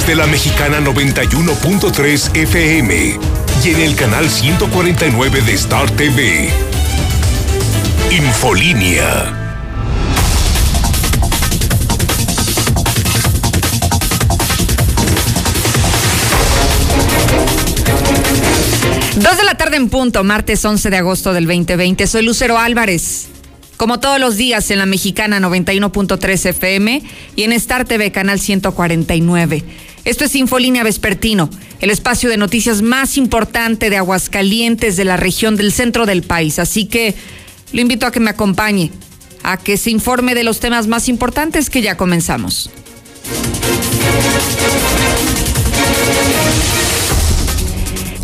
desde la mexicana 91.3 FM y en el canal 149 de Star TV. Infolínea. Dos de la tarde en punto, martes 11 de agosto del 2020. Soy Lucero Álvarez. Como todos los días en la mexicana 91.3 FM y en Star TV canal 149. Esto es Infolínea Vespertino, el espacio de noticias más importante de Aguascalientes, de la región del centro del país. Así que lo invito a que me acompañe, a que se informe de los temas más importantes que ya comenzamos.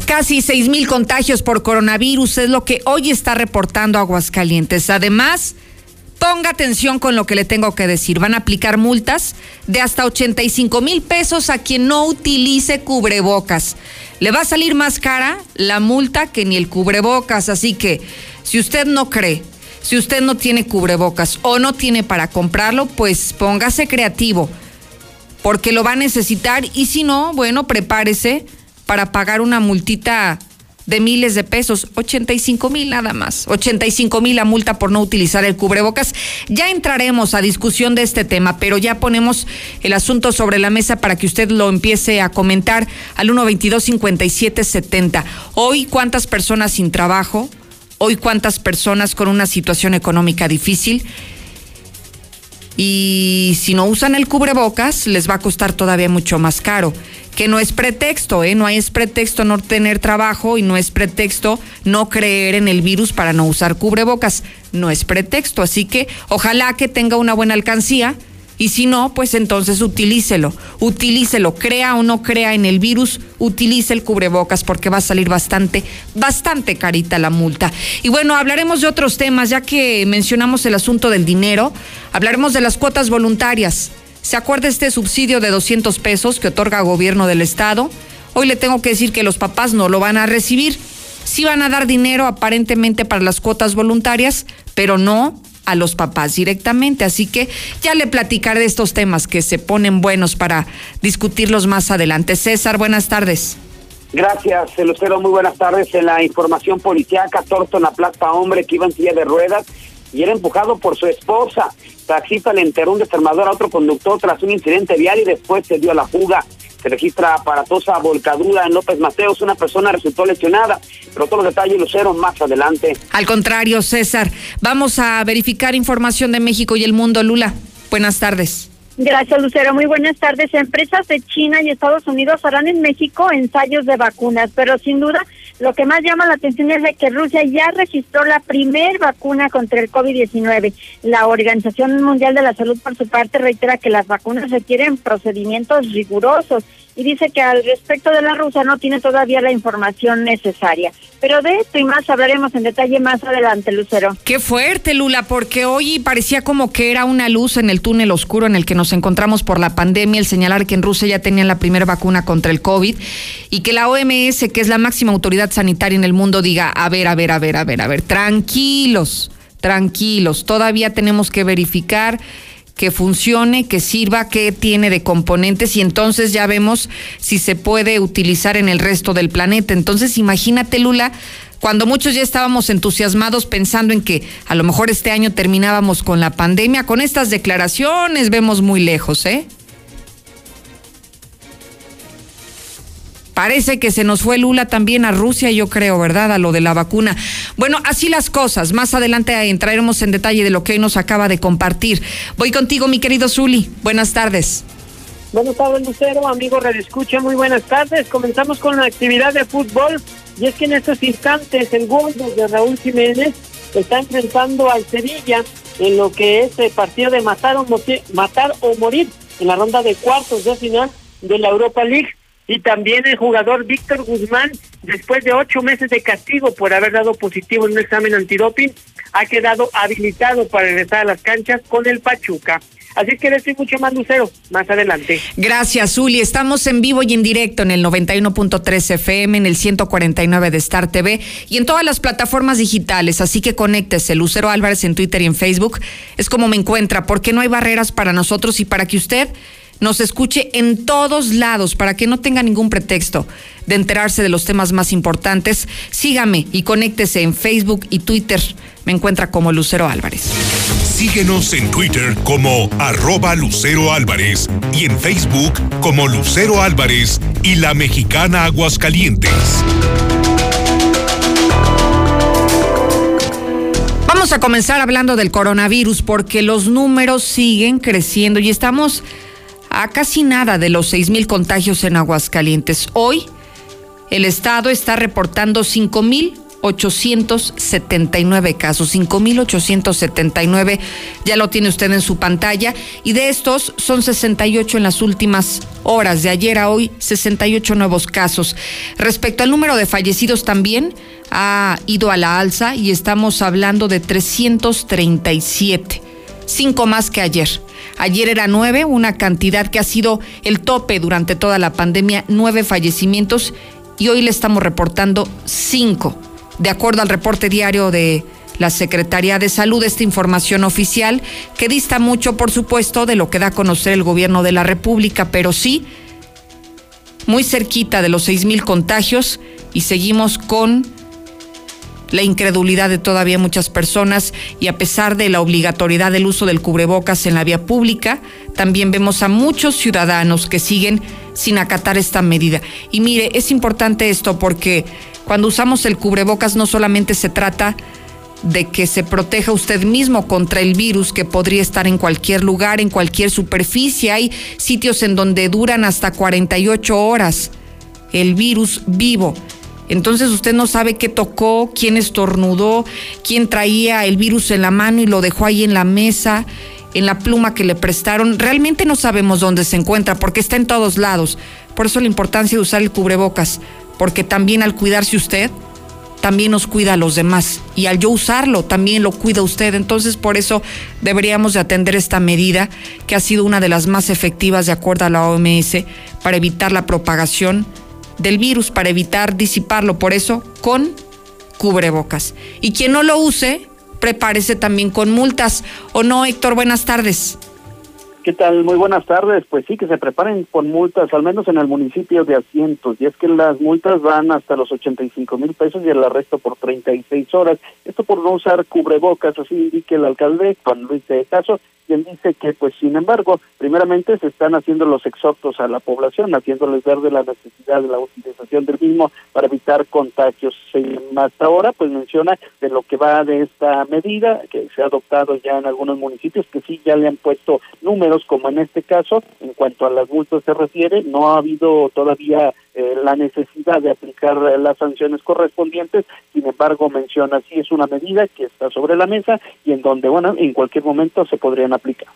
Casi seis mil contagios por coronavirus es lo que hoy está reportando Aguascalientes. Además, ponga atención con lo que le tengo que decir. Van a aplicar multas de hasta 85 mil pesos a quien no utilice cubrebocas. Le va a salir más cara la multa que ni el cubrebocas. Así que, si usted no cree, si usted no tiene cubrebocas o no tiene para comprarlo, pues póngase creativo, porque lo va a necesitar y si no, bueno, prepárese para pagar una multita de miles de pesos, 85 mil nada más, 85 mil la multa por no utilizar el cubrebocas. Ya entraremos a discusión de este tema, pero ya ponemos el asunto sobre la mesa para que usted lo empiece a comentar al 122-5770. Hoy, ¿cuántas personas sin trabajo? Hoy, ¿cuántas personas con una situación económica difícil? Y si no usan el cubrebocas, les va a costar todavía mucho más caro que no es pretexto, ¿eh? No es pretexto no tener trabajo y no es pretexto no creer en el virus para no usar cubrebocas. No es pretexto, así que ojalá que tenga una buena alcancía y si no, pues entonces utilícelo, utilícelo, crea o no crea en el virus, utilice el cubrebocas porque va a salir bastante, bastante carita la multa. Y bueno, hablaremos de otros temas, ya que mencionamos el asunto del dinero, hablaremos de las cuotas voluntarias. ¿Se acuerda este subsidio de 200 pesos que otorga gobierno del estado? Hoy le tengo que decir que los papás no lo van a recibir. Sí van a dar dinero aparentemente para las cuotas voluntarias, pero no a los papás directamente. Así que ya le platicaré de estos temas que se ponen buenos para discutirlos más adelante. César, buenas tardes. Gracias, Lucero. Muy buenas tardes. En la información policiaca, Torto en la Plaza Hombre que iba en silla de ruedas y era empujado por su esposa. Taxista le enterró un desarmador a otro conductor tras un incidente vial y después se dio a la fuga. Se registra aparatosa volcadura en López Mateos. Una persona resultó lesionada, pero todos los detalles Lucero más adelante. Al contrario, César, vamos a verificar información de México y el mundo. Lula, buenas tardes. Gracias, Lucero. Muy buenas tardes. Empresas de China y Estados Unidos harán en México ensayos de vacunas, pero sin duda lo que más llama la atención es de que Rusia ya registró la primer vacuna contra el COVID-19. La Organización Mundial de la Salud, por su parte, reitera que las vacunas requieren procedimientos rigurosos y dice que al respecto de la rusa no tiene todavía la información necesaria. Pero de esto y más hablaremos en detalle más adelante, Lucero. Qué fuerte, Lula, porque hoy parecía como que era una luz en el túnel oscuro en el que nos encontramos por la pandemia, el señalar que en Rusia ya tenían la primera vacuna contra el COVID y que la OMS, que es la máxima autoridad sanitaria en el mundo, diga, a ver, a ver, a ver, a ver, a ver, tranquilos, tranquilos, todavía tenemos que verificar que funcione, que sirva, que tiene de componentes y entonces ya vemos si se puede utilizar en el resto del planeta. Entonces imagínate, Lula, cuando muchos ya estábamos entusiasmados pensando en que a lo mejor este año terminábamos con la pandemia, con estas declaraciones vemos muy lejos, ¿eh? Parece que se nos fue Lula también a Rusia, yo creo, ¿verdad? A lo de la vacuna. Bueno, así las cosas. Más adelante entraremos en detalle de lo que hoy nos acaba de compartir. Voy contigo, mi querido Zuli. Buenas tardes. Buenas tardes, Lucero, amigo Radio Escucha, muy buenas tardes. Comenzamos con la actividad de fútbol. Y es que en estos instantes el Gordo de Raúl Jiménez está enfrentando al Sevilla en lo que es el partido de matar o, matar o morir en la ronda de cuartos de final de la Europa League y también el jugador Víctor Guzmán, después de ocho meses de castigo por haber dado positivo en un examen antidoping, ha quedado habilitado para regresar a las canchas con el Pachuca. Así que estoy mucho más lucero más adelante. Gracias, Zuli. Estamos en vivo y en directo en el 91.3 FM, en el 149 de Star TV y en todas las plataformas digitales. Así que conéctese, Lucero Álvarez en Twitter y en Facebook. Es como me encuentra, porque no hay barreras para nosotros y para que usted nos escuche en todos lados para que no tenga ningún pretexto de enterarse de los temas más importantes. Sígame y conéctese en Facebook y Twitter. Me encuentra como Lucero Álvarez. Síguenos en Twitter como arroba Lucero Álvarez y en Facebook como Lucero Álvarez y la mexicana Aguascalientes. Vamos a comenzar hablando del coronavirus porque los números siguen creciendo y estamos a casi nada de los seis mil contagios en Aguascalientes. Hoy el estado está reportando 5.879 casos, 5.879, ya lo tiene usted en su pantalla, y de estos son 68 en las últimas horas, de ayer a hoy 68 nuevos casos. Respecto al número de fallecidos también ha ido a la alza y estamos hablando de 337, cinco más que ayer. Ayer era nueve, una cantidad que ha sido el tope durante toda la pandemia, nueve fallecimientos y hoy le estamos reportando cinco. De acuerdo al reporte diario de la Secretaría de Salud, esta información oficial que dista mucho, por supuesto, de lo que da a conocer el gobierno de la República, pero sí muy cerquita de los seis mil contagios y seguimos con la incredulidad de todavía muchas personas y a pesar de la obligatoriedad del uso del cubrebocas en la vía pública, también vemos a muchos ciudadanos que siguen sin acatar esta medida. Y mire, es importante esto porque cuando usamos el cubrebocas no solamente se trata de que se proteja usted mismo contra el virus que podría estar en cualquier lugar, en cualquier superficie. Hay sitios en donde duran hasta 48 horas el virus vivo. Entonces usted no sabe qué tocó, quién estornudó, quién traía el virus en la mano y lo dejó ahí en la mesa, en la pluma que le prestaron. Realmente no sabemos dónde se encuentra porque está en todos lados. Por eso la importancia de usar el cubrebocas, porque también al cuidarse usted, también nos cuida a los demás. Y al yo usarlo, también lo cuida usted. Entonces, por eso deberíamos de atender esta medida, que ha sido una de las más efectivas de acuerdo a la OMS, para evitar la propagación del virus para evitar disiparlo. Por eso, con cubrebocas. Y quien no lo use, prepárese también con multas. ¿O no, Héctor? Buenas tardes. ¿Qué tal? Muy buenas tardes. Pues sí, que se preparen con multas, al menos en el municipio de Asientos. Y es que las multas van hasta los 85 mil pesos y el arresto por 36 horas. Esto por no usar cubrebocas, así indique el alcalde Juan Luis de Caso, quien dice que, pues, sin embargo, primeramente se están haciendo los exhortos a la población, haciéndoles ver de la necesidad de la utilización del mismo para evitar contagios. Hasta ahora, pues, menciona de lo que va de esta medida, que se ha adoptado ya en algunos municipios, que sí ya le han puesto números como en este caso, en cuanto a las multas se refiere, no ha habido todavía eh, la necesidad de aplicar eh, las sanciones correspondientes, sin embargo menciona si es una medida que está sobre la mesa y en donde, bueno, en cualquier momento se podrían aplicar.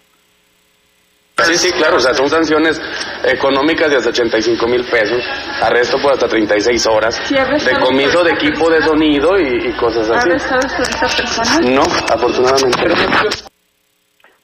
Sí, sí, claro, o sea, son sanciones económicas de hasta 85 mil pesos, arresto por hasta 36 horas, decomiso de equipo de sonido y, cosas así. No, afortunadamente.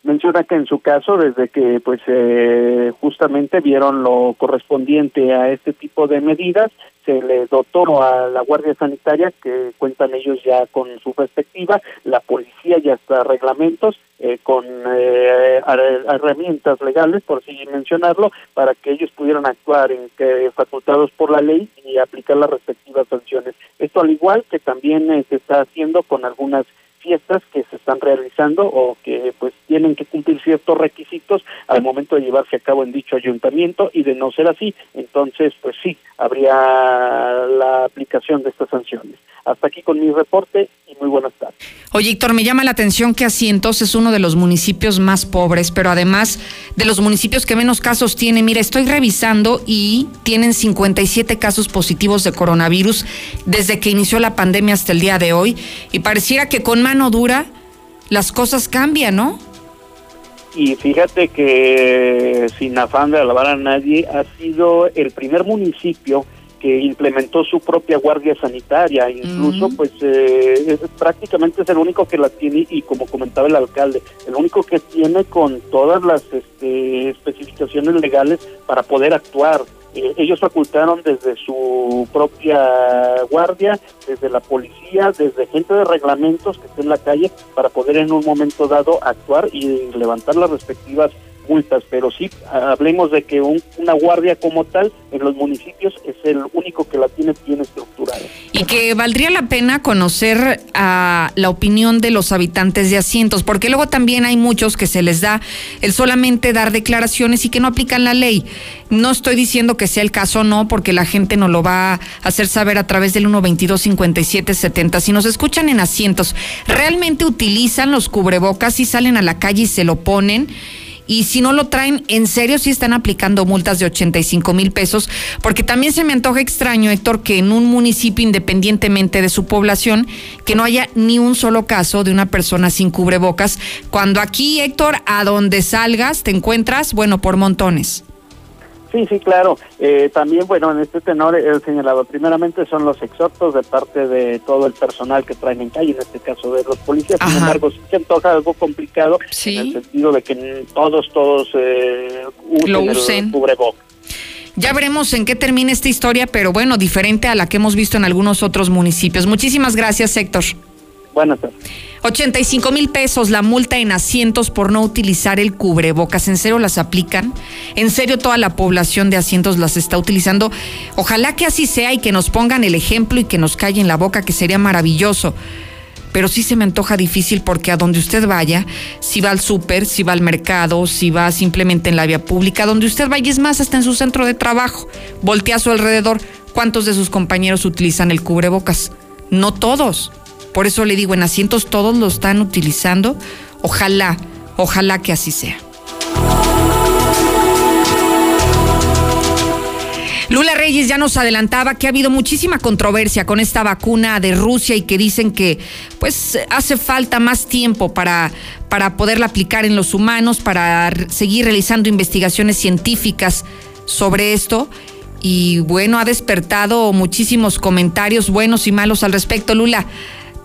Menciona que en su caso, desde que pues eh, justamente vieron lo correspondiente a este tipo de medidas, se le dotó a la Guardia Sanitaria, que cuentan ellos ya con su perspectiva, la policía y hasta reglamentos, eh, con eh, herramientas legales, por así mencionarlo, para que ellos pudieran actuar en que facultados por la ley y aplicar las respectivas sanciones. Esto al igual que también se está haciendo con algunas fiestas que se están realizando o que pues tienen que cumplir ciertos requisitos al momento de llevarse a cabo en dicho ayuntamiento y de no ser así, entonces pues sí, habría la aplicación de estas sanciones. Hasta aquí con mi reporte y muy buenas tardes. Oye, Héctor, me llama la atención que Asientos es uno de los municipios más pobres, pero además de los municipios que menos casos tiene. Mira, estoy revisando y tienen 57 casos positivos de coronavirus desde que inició la pandemia hasta el día de hoy. Y pareciera que con mano dura las cosas cambian, ¿no? Y fíjate que sin afán de alabar a nadie, ha sido el primer municipio que implementó su propia guardia sanitaria, incluso pues eh, prácticamente es el único que la tiene y como comentaba el alcalde, el único que tiene con todas las este, especificaciones legales para poder actuar. Eh, ellos facultaron desde su propia guardia, desde la policía, desde gente de reglamentos que esté en la calle para poder en un momento dado actuar y levantar las respectivas multas, pero sí hablemos de que una guardia como tal en los municipios es el único que la tiene bien estructurada. Y que valdría la pena conocer a la opinión de los habitantes de asientos, porque luego también hay muchos que se les da el solamente dar declaraciones y que no aplican la ley. No estoy diciendo que sea el caso, no, porque la gente nos lo va a hacer saber a través del 122 57 70. Si nos escuchan en asientos, ¿realmente utilizan los cubrebocas y salen a la calle y se lo ponen? Y si no lo traen, en serio sí están aplicando multas de 85 mil pesos, porque también se me antoja extraño, Héctor, que en un municipio, independientemente de su población, que no haya ni un solo caso de una persona sin cubrebocas, cuando aquí, Héctor, a donde salgas, te encuentras, bueno, por montones. Sí, sí, claro. Eh, también, bueno, en este tenor he señalado, primeramente son los exhortos de parte de todo el personal que traen en calle, en este caso de los policías. Sin embargo, sí se antoja algo complicado en el sentido de que todos, todos eh, usen, Lo usen. Ya veremos en qué termina esta historia, pero bueno, diferente a la que hemos visto en algunos otros municipios. Muchísimas gracias, Héctor. Buenas tardes. 85 mil pesos la multa en asientos por no utilizar el cubrebocas. ¿En serio las aplican? ¿En serio toda la población de asientos las está utilizando? Ojalá que así sea y que nos pongan el ejemplo y que nos callen la boca, que sería maravilloso. Pero sí se me antoja difícil porque a donde usted vaya, si va al súper, si va al mercado, si va simplemente en la vía pública, donde usted vaya, es más, hasta en su centro de trabajo, voltea a su alrededor, ¿cuántos de sus compañeros utilizan el cubrebocas? No todos. Por eso le digo, en asientos todos lo están utilizando. Ojalá, ojalá que así sea. Lula Reyes ya nos adelantaba que ha habido muchísima controversia con esta vacuna de Rusia y que dicen que pues hace falta más tiempo para, para poderla aplicar en los humanos, para seguir realizando investigaciones científicas sobre esto. Y bueno, ha despertado muchísimos comentarios buenos y malos al respecto. Lula,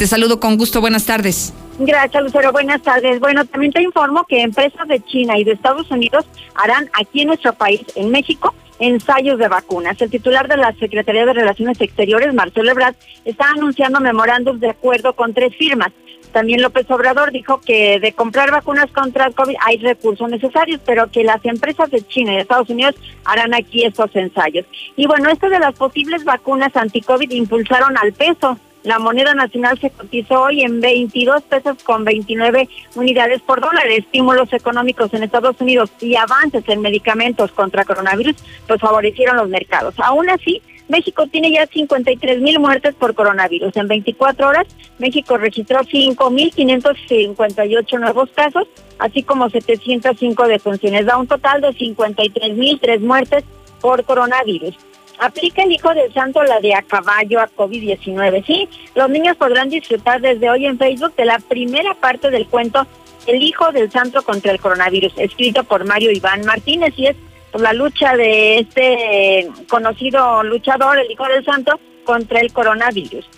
te saludo con gusto, buenas tardes. Gracias, Lucero. Buenas tardes. Bueno, también te informo que empresas de China y de Estados Unidos harán aquí en nuestro país, en México, ensayos de vacunas. El titular de la Secretaría de Relaciones Exteriores, Marcelo Ebrard, está anunciando memorándums de acuerdo con tres firmas. También López Obrador dijo que de comprar vacunas contra el COVID hay recursos necesarios, pero que las empresas de China y de Estados Unidos harán aquí estos ensayos. Y bueno, esto de las posibles vacunas anti-COVID impulsaron al peso. La moneda nacional se cotizó hoy en 22 pesos con 29 unidades por dólar. Estímulos económicos en Estados Unidos y avances en medicamentos contra coronavirus pues favorecieron los mercados. Aún así, México tiene ya 53 mil muertes por coronavirus. En 24 horas, México registró 5.558 nuevos casos, así como 705 defunciones. Da un total de 53 mil tres muertes por coronavirus. Aplica el Hijo del Santo la de a caballo a COVID-19. Sí, los niños podrán disfrutar desde hoy en Facebook de la primera parte del cuento El Hijo del Santo contra el coronavirus, escrito por Mario Iván Martínez y es la lucha de este conocido luchador, el Hijo del Santo, contra el coronavirus.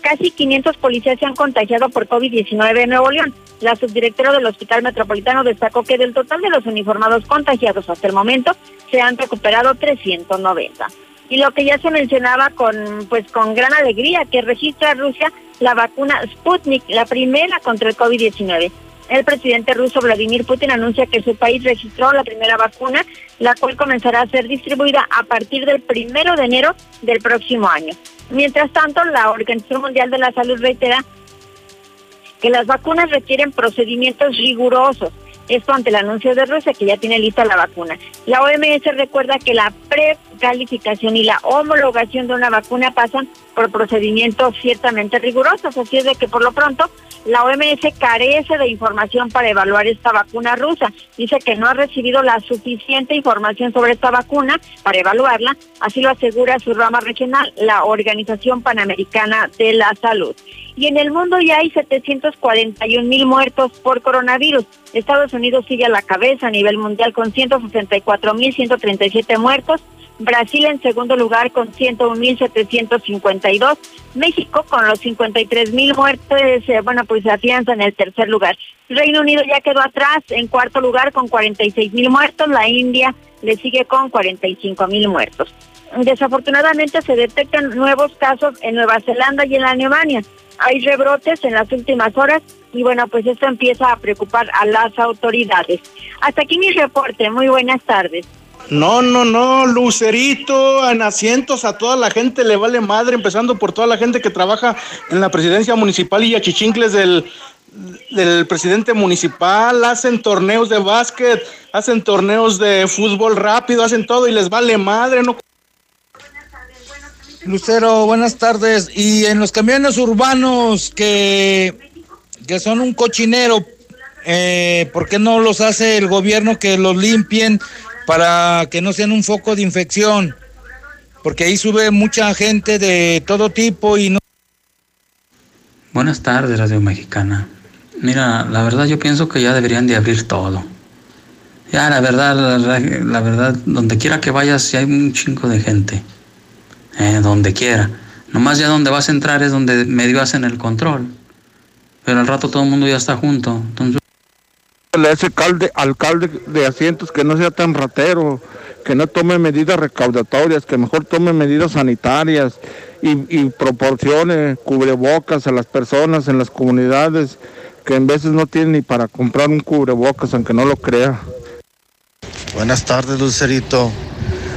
Casi 500 policías se han contagiado por COVID-19 en Nuevo León. La subdirectora del Hospital Metropolitano destacó que del total de los uniformados contagiados hasta el momento se han recuperado 390 y lo que ya se mencionaba con pues con gran alegría que registra Rusia la vacuna Sputnik, la primera contra el COVID-19. El presidente ruso Vladimir Putin anuncia que su país registró la primera vacuna, la cual comenzará a ser distribuida a partir del primero de enero del próximo año. Mientras tanto, la Organización Mundial de la Salud reitera que las vacunas requieren procedimientos rigurosos esto ante el anuncio de Rusia que ya tiene lista la vacuna. La OMS recuerda que la precalificación y la homologación de una vacuna pasan por procedimientos ciertamente rigurosos, así es de que por lo pronto la OMS carece de información para evaluar esta vacuna rusa. Dice que no ha recibido la suficiente información sobre esta vacuna para evaluarla, así lo asegura su rama regional, la Organización Panamericana de la Salud y en el mundo ya hay 741 mil muertos por coronavirus. Estados Unidos sigue a la cabeza a nivel mundial con 164 mil 137 muertos. Brasil en segundo lugar con 101.752, México con los 53 mil muertos, eh, bueno, pues se afianza en el tercer lugar. Reino Unido ya quedó atrás en cuarto lugar con 46 mil muertos, la India le sigue con 45 mil muertos. Desafortunadamente se detectan nuevos casos en Nueva Zelanda y en Alemania. Hay rebrotes en las últimas horas y bueno, pues esto empieza a preocupar a las autoridades. Hasta aquí mi reporte. Muy buenas tardes. No, no, no, Lucerito, en asientos a toda la gente le vale madre, empezando por toda la gente que trabaja en la presidencia municipal y a chichincles del, del presidente municipal, hacen torneos de básquet, hacen torneos de fútbol rápido, hacen todo y les vale madre, no Lucero, buenas tardes. Y en los camiones urbanos que, que son un cochinero, eh, ¿por qué no los hace el gobierno que los limpien para que no sean un foco de infección? Porque ahí sube mucha gente de todo tipo y no. Buenas tardes, Radio Mexicana. Mira, la verdad yo pienso que ya deberían de abrir todo. Ya, la verdad, la, verdad, donde quiera que vayas, si hay un chingo de gente. Eh, donde quiera. Nomás ya donde vas a entrar es donde medio hacen el control. Pero al rato todo el mundo ya está junto. Entonces... Ese alcalde, alcalde de asientos que no sea tan ratero, que no tome medidas recaudatorias, que mejor tome medidas sanitarias y, y proporcione cubrebocas a las personas en las comunidades que en veces no tienen ni para comprar un cubrebocas, aunque no lo crea. Buenas tardes, Lucerito.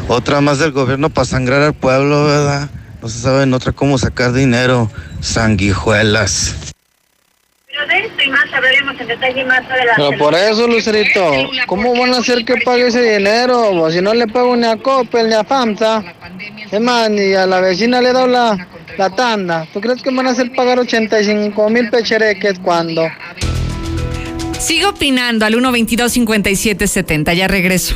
Otra más del gobierno para sangrar al pueblo, ¿verdad? No se sabe en otra cómo sacar dinero. Sanguijuelas. Pero de esto y más hablaremos en detalle más adelante. Pero por eso, Lucerito, ¿cómo van a hacer que pague ese dinero? Si no le pago ni a Coppel ni a FAMSA. Es más, ni a la vecina le he dado la, la tanda. ¿Tú crees que van a hacer pagar 85 mil pechereques cuando? Sigo opinando al 122-5770. Ya regreso.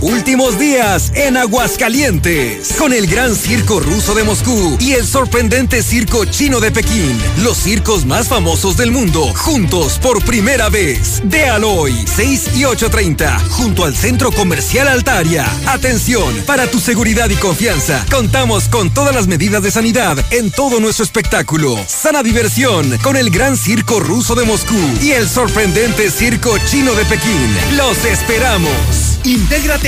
Últimos días en Aguascalientes, con el gran circo ruso de Moscú y el sorprendente circo chino de Pekín, los circos más famosos del mundo, juntos por primera vez. De Aloy, 6 y 8.30, junto al Centro Comercial Altaria. Atención, para tu seguridad y confianza, contamos con todas las medidas de sanidad en todo nuestro espectáculo. Sana diversión con el gran circo ruso de Moscú y el sorprendente circo chino de Pekín. Los esperamos. Intégrate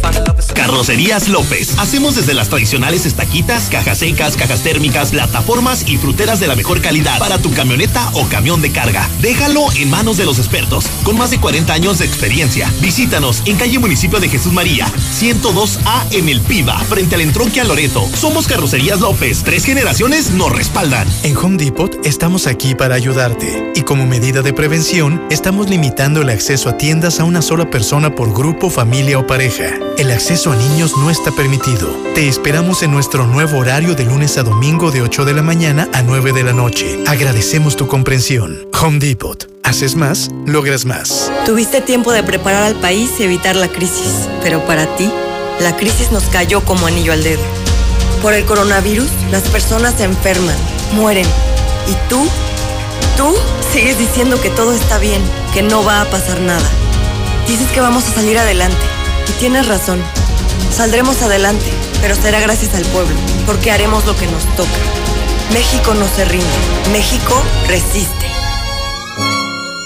Carrocerías López. Hacemos desde las tradicionales estaquitas, cajas secas, cajas térmicas, plataformas y fruteras de la mejor calidad para tu camioneta o camión de carga. Déjalo en manos de los expertos, con más de 40 años de experiencia. Visítanos en calle Municipio de Jesús María, 102A en El Piba, frente al entronque a Loreto. Somos Carrocerías López. Tres generaciones nos respaldan. En Home Depot estamos aquí para ayudarte. Y como medida de prevención, estamos limitando el acceso a tiendas a una sola persona por grupo, familia o pareja. El acceso a niños no está permitido. Te esperamos en nuestro nuevo horario de lunes a domingo de 8 de la mañana a 9 de la noche. Agradecemos tu comprensión. Home Depot. Haces más, logras más. Tuviste tiempo de preparar al país y evitar la crisis, pero para ti, la crisis nos cayó como anillo al dedo. Por el coronavirus, las personas se enferman, mueren. ¿Y tú? Tú sigues diciendo que todo está bien, que no va a pasar nada. Dices que vamos a salir adelante. Y tienes razón. Saldremos adelante, pero será gracias al pueblo, porque haremos lo que nos toca. México no se rinde. México resiste.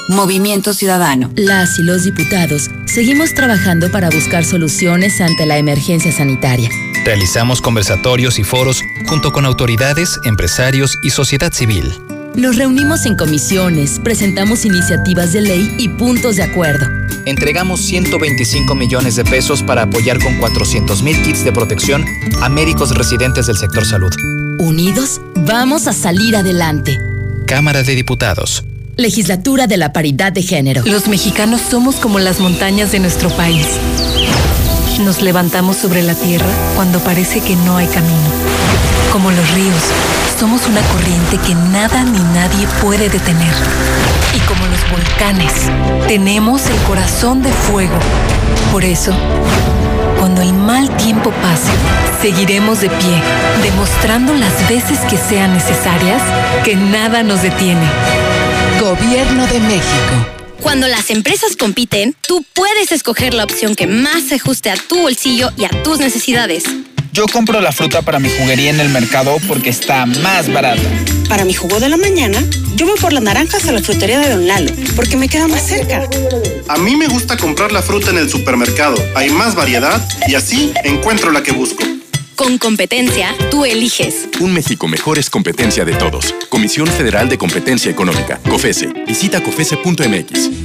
Movimiento Ciudadano. Las y los diputados seguimos trabajando para buscar soluciones ante la emergencia sanitaria. Realizamos conversatorios y foros junto con autoridades, empresarios y sociedad civil. Nos reunimos en comisiones, presentamos iniciativas de ley y puntos de acuerdo. Entregamos 125 millones de pesos para apoyar con 400 mil kits de protección a médicos residentes del sector salud. Unidos, vamos a salir adelante. Cámara de Diputados. Legislatura de la Paridad de Género. Los mexicanos somos como las montañas de nuestro país. Nos levantamos sobre la tierra cuando parece que no hay camino. Como los ríos, somos una corriente que nada ni nadie puede detener. Y como los volcanes, tenemos el corazón de fuego. Por eso, cuando el mal tiempo pase, seguiremos de pie, demostrando las veces que sean necesarias que nada nos detiene. Gobierno de México. Cuando las empresas compiten, tú puedes escoger la opción que más se ajuste a tu bolsillo y a tus necesidades. Yo compro la fruta para mi juguería en el mercado porque está más barata. Para mi jugo de la mañana, yo voy por las naranjas a la frutería de Don Lalo, porque me queda más cerca. A mí me gusta comprar la fruta en el supermercado. Hay más variedad y así encuentro la que busco. Con competencia, tú eliges. Un México mejor es competencia de todos. Comisión Federal de Competencia Económica, COFESE. Visita COFESE.mx.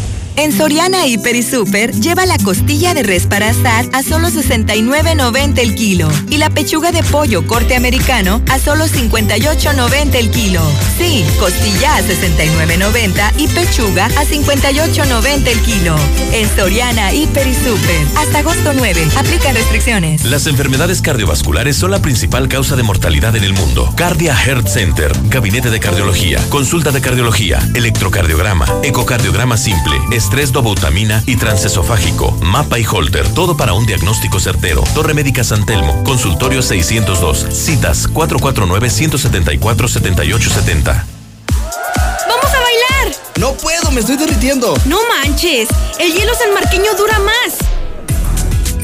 En Soriana Hiper y Super, lleva la costilla de res para asar a solo 69.90 el kilo y la pechuga de pollo corte americano a solo 58.90 el kilo. Sí, costilla a 69.90 y pechuga a 58.90 el kilo. En Soriana Hiper y Super, hasta agosto 9, aplica restricciones. Las enfermedades cardiovasculares son la principal causa de mortalidad en el mundo. Cardia Heart Center, gabinete de cardiología, consulta de cardiología, electrocardiograma, ecocardiograma simple, estrés dobutamina y transesofágico, mapa y holter, todo para un diagnóstico certero. Torre Médica San Telmo, consultorio 602, citas 449-174-7870. ¡Vamos a bailar! No puedo, me estoy derritiendo. No manches, el hielo sanmarqueño dura más.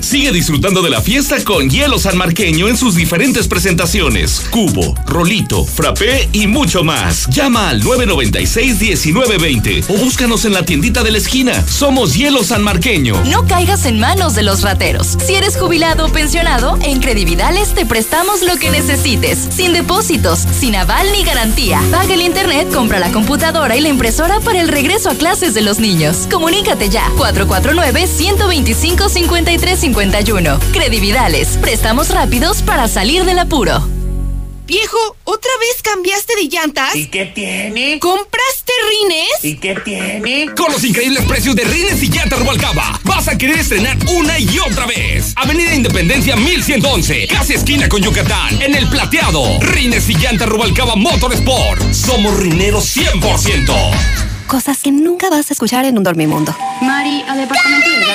Sigue disfrutando de la fiesta con Hielo San Marqueño en sus diferentes presentaciones. Cubo, rolito, frappé y mucho más. Llama al 996-1920 o búscanos en la tiendita de la esquina. Somos Hielo San Marqueño. No caigas en manos de los rateros. Si eres jubilado o pensionado, en Credividales te prestamos lo que necesites. Sin depósitos, sin aval ni garantía. Paga el internet, compra la computadora y la impresora para el regreso a clases de los niños. Comunícate ya. 449 125 53 51. Credividales. Préstamos rápidos para salir del apuro. Viejo, ¿otra vez cambiaste de llantas? ¿Y qué tiene? ¿Compraste rines? ¿Y qué tiene? Con los increíbles precios de Rines y Llantas Rubalcaba, vas a querer estrenar una y otra vez. Avenida Independencia 1111, casi esquina con Yucatán, en el plateado. Rines y Llantas Rubalcaba Motorsport. Somos rineros 100%. Cosas que nunca vas a escuchar en un dormimundo. Mari, al departamento de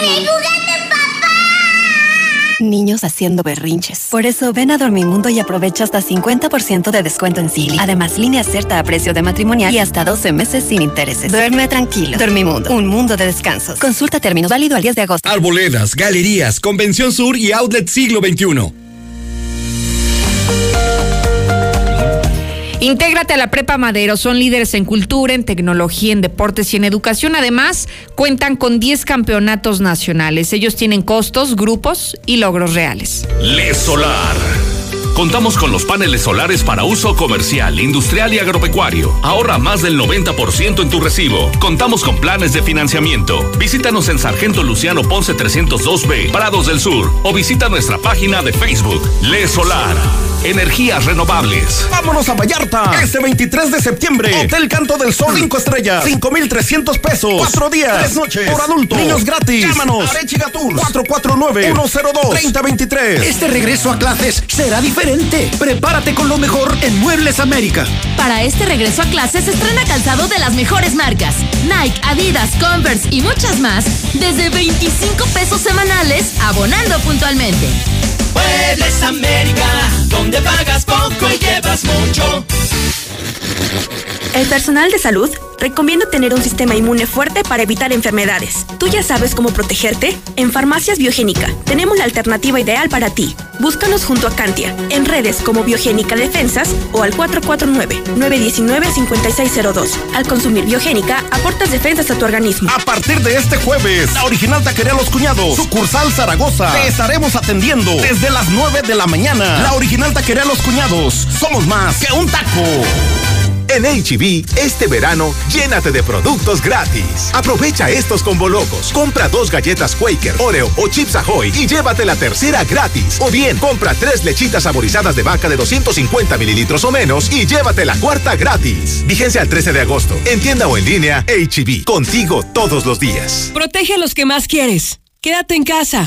Niños haciendo berrinches. Por eso ven a Dormimundo y aprovecha hasta 50% de descuento en Silly. Además, línea cierta a precio de matrimonial y hasta 12 meses sin intereses. Duerme tranquilo. Dormimundo, un mundo de descansos. Consulta términos válido al 10 de agosto. Arboledas, galerías, Convención Sur y Outlet Siglo XXI. Intégrate a la Prepa Madero, son líderes en cultura, en tecnología, en deportes y en educación. Además, cuentan con 10 campeonatos nacionales. Ellos tienen costos, grupos y logros reales. Le Solar. Contamos con los paneles solares para uso comercial, industrial y agropecuario. Ahorra más del 90% en tu recibo. Contamos con planes de financiamiento. Visítanos en Sargento Luciano Ponce 302B, Prados del Sur, o visita nuestra página de Facebook, Le Solar. Energías renovables. Vámonos a Vallarta. Este 23 de septiembre. Hotel Canto del Sol. 5 estrellas. 5,300 pesos. 4 días. 3 noches. Por adulto. Niños gratis. Llámanos. Arechiga Tours. 449-102-3023. Este regreso a clases será diferente. Prepárate con lo mejor en Muebles América. Para este regreso a clases estrena calzado de las mejores marcas. Nike, Adidas, Converse y muchas más. Desde 25 pesos semanales, abonando puntualmente. Muebles América, donde pagas poco y llevas mucho. El personal de salud recomienda tener un sistema inmune fuerte para evitar enfermedades. ¿Tú ya sabes cómo protegerte? En Farmacias Biogénica tenemos la alternativa ideal para ti. Búscanos junto a Cantia, en redes como Biogénica Defensas o al 449-919-5602. Al consumir Biogénica, aportas defensas a tu organismo. A partir de este jueves, la original Taquería Los Cuñados, sucursal Zaragoza, te estaremos atendiendo desde las 9 de la mañana. La original Taquería Los Cuñados, somos más que un taco. En HB, este verano, llénate de productos gratis. Aprovecha estos combo locos. Compra dos galletas Quaker, Oreo o Chips Ahoy y llévate la tercera gratis. O bien, compra tres lechitas saborizadas de vaca de 250 mililitros o menos y llévate la cuarta gratis. Vigencia al 13 de agosto. En tienda o en línea, HB. Contigo todos los días. Protege a los que más quieres. Quédate en casa.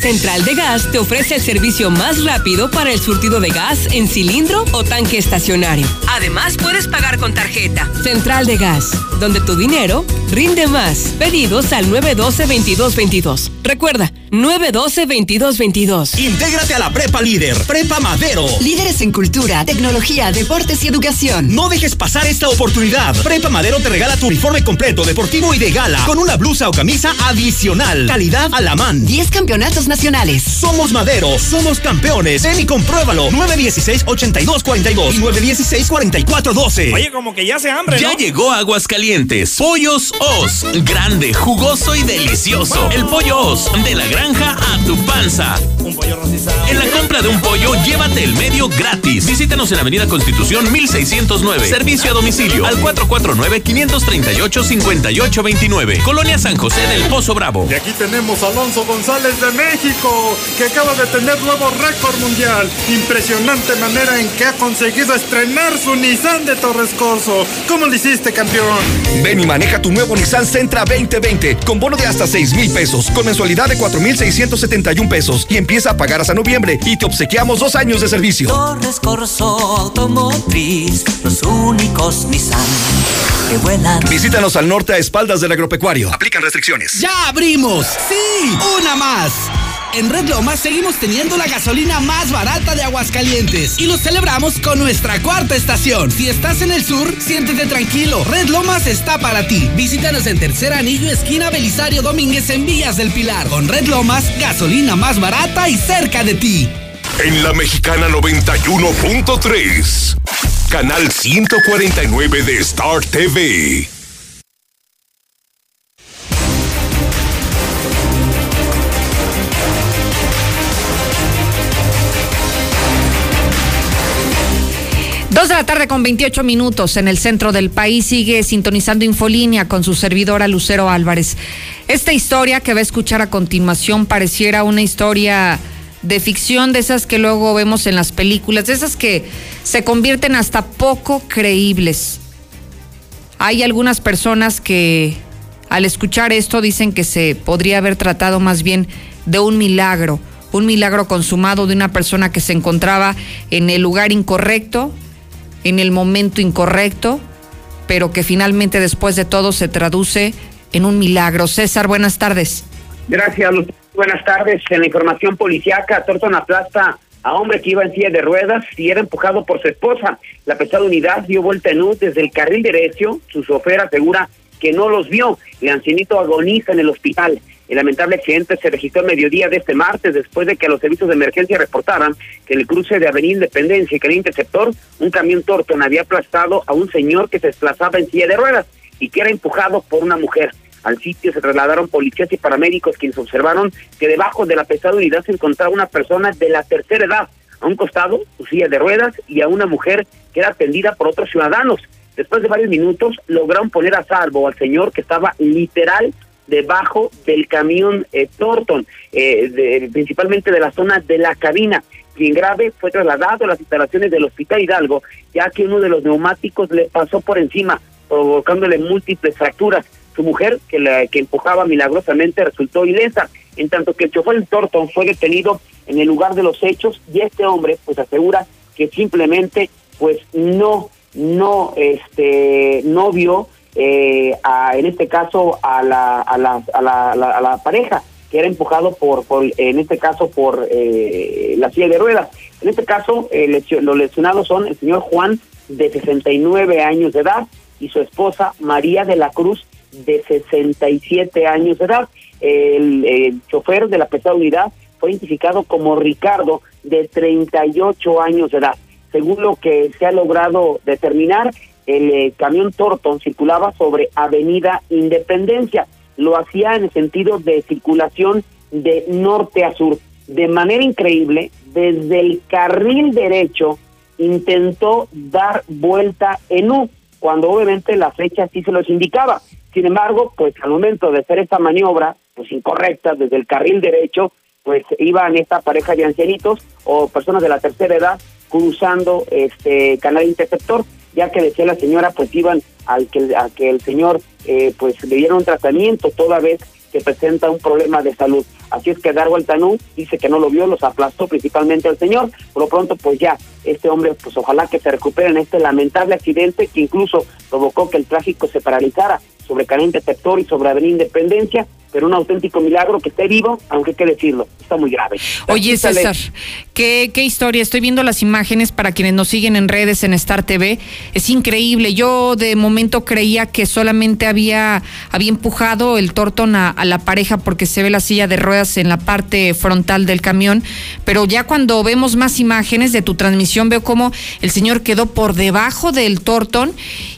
Central de Gas te ofrece el servicio más rápido para el surtido de gas en cilindro o tanque estacionario. Además, puedes pagar con tarjeta. Central de Gas, donde tu dinero rinde más. Pedidos al 912-2222. Recuerda, 912-2222. Intégrate a la Prepa Líder, Prepa Madero. Líderes en cultura, tecnología, deportes y educación. No dejes pasar esta oportunidad. Prepa Madero te regala tu uniforme completo, deportivo y de gala, con una blusa o camisa adicional. Calidad a la man. 10 campeonatos nacionales. Somos Madero, somos campeones. Ven y compruébalo. 916-8242 y 916-4412. Oye, como que ya se hambre, Ya llegó Aguascalientes. Pollos Os. Grande, jugoso y delicioso. El pollo Os, de la granja a tu panza. Un pollo rostizado. En la compra de un pollo, llévate el medio gratis. Visítanos en Avenida Constitución 1609. Servicio a domicilio al 449-538-5829. Colonia San José del Pozo Bravo. Y aquí tenemos a Alonso González de México, que acaba de tener nuevo récord mundial. Impresionante manera en que ha conseguido estrenar su Nissan de Torres Corso. ¿Cómo lo hiciste, campeón? Ven y maneja tu nuevo Nissan Sentra 2020 con bono de hasta 6 mil pesos, con mensualidad de 4,671 pesos y empieza a pagar hasta noviembre y te obsequiamos dos años de servicio. Torres Corso Automotriz, los únicos Nissan que vuelan. Visítanos al norte a espaldas del agropecuario. Aplican restricciones. ¡Ya abrimos! ¡Sí! ¡Una más! En Red Lomas seguimos teniendo la gasolina más barata de Aguascalientes y lo celebramos con nuestra cuarta estación. Si estás en el sur, siéntete tranquilo. Red Lomas está para ti. Visítanos en Tercer Anillo, esquina Belisario Domínguez en Villas del Pilar. Con Red Lomas, gasolina más barata y cerca de ti. En la Mexicana 91.3, canal 149 de Star TV. Dos de la tarde con 28 minutos en el centro del país sigue sintonizando Infolínea con su servidora Lucero Álvarez. Esta historia que va a escuchar a continuación pareciera una historia de ficción, de esas que luego vemos en las películas, de esas que se convierten hasta poco creíbles. Hay algunas personas que al escuchar esto dicen que se podría haber tratado más bien de un milagro, un milagro consumado de una persona que se encontraba en el lugar incorrecto, en el momento incorrecto, pero que finalmente después de todo se traduce en un milagro. César, buenas tardes. Gracias, Lucero. Buenas tardes. En la información policiaca, Torton aplasta a hombre que iba en silla de ruedas y era empujado por su esposa. La pesada unidad dio vuelta en U desde el carril derecho. Su chofer asegura que no los vio. El ancianito agoniza en el hospital. El lamentable accidente se registró a mediodía de este martes después de que los servicios de emergencia reportaran que en el cruce de Avenida Independencia y que el interceptor, un camión Torton había aplastado a un señor que se desplazaba en silla de ruedas y que era empujado por una mujer. Al sitio se trasladaron policías y paramédicos quienes observaron que debajo de la pesada unidad se encontraba una persona de la tercera edad, a un costado su silla de ruedas y a una mujer que era atendida por otros ciudadanos. Después de varios minutos lograron poner a salvo al señor que estaba literal debajo del camión eh, Torton, eh, de, principalmente de la zona de la cabina. Quien grave fue trasladado a las instalaciones del Hospital Hidalgo, ya que uno de los neumáticos le pasó por encima, provocándole múltiples fracturas. Su mujer, que, la, que empujaba milagrosamente, resultó ilesa, en tanto que el chofer Torton fue detenido en el lugar de los hechos y este hombre pues asegura que simplemente pues no no este no vio eh, a, en este caso a la, a la, a la, a la, pareja que era empujado por, por en este caso por eh, la silla de ruedas. En este caso eh, los lesionados son el señor Juan de 69 años de edad y su esposa María de la Cruz de 67 años de edad. El, el chofer de la pesada unidad fue identificado como Ricardo de 38 años de edad. Según lo que se ha logrado determinar, el eh, camión Torton circulaba sobre Avenida Independencia. Lo hacía en el sentido de circulación de norte a sur. De manera increíble, desde el carril derecho intentó dar vuelta en U, cuando obviamente la flecha sí se los indicaba. Sin embargo, pues al momento de hacer esta maniobra, pues incorrecta desde el carril derecho, pues iban esta pareja de ancianitos o personas de la tercera edad cruzando este canal interceptor, ya que decía la señora, pues iban al que, a que el señor eh, pues le diera un tratamiento toda vez que presenta un problema de salud. Así es que Darwin Altanú dice que no lo vio, los aplastó principalmente al señor. Por lo pronto, pues ya, este hombre, pues ojalá que se recupere en este lamentable accidente que incluso provocó que el tráfico se paralizara sobre Canal Interceptor y sobre Avenida Independencia, pero un auténtico milagro que esté vivo, aunque hay que decirlo, está muy grave. Oye, César, ¿qué, historia. Estoy viendo las imágenes para quienes nos siguen en redes en Star TV. Es increíble. Yo de momento creía que solamente había, había empujado el Torton a, la pareja porque se ve la silla de ruedas en la parte frontal del camión, pero ya cuando vemos más imágenes de tu transmisión veo como el señor quedó por debajo del Torton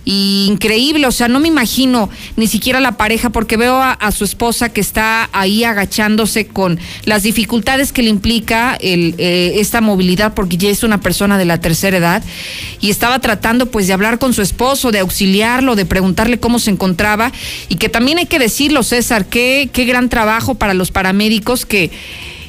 y increíble, o sea, no me imagino ni siquiera la pareja porque veo a, a su esposa que está ahí agachándose con las dificultades que le implica el, eh, esta movilidad porque ya es una persona de la tercera edad y estaba tratando pues de hablar con su esposo, de auxiliarlo, de preguntarle cómo se encontraba y que también hay que decirlo, César, qué, qué gran trabajo para los paramédicos que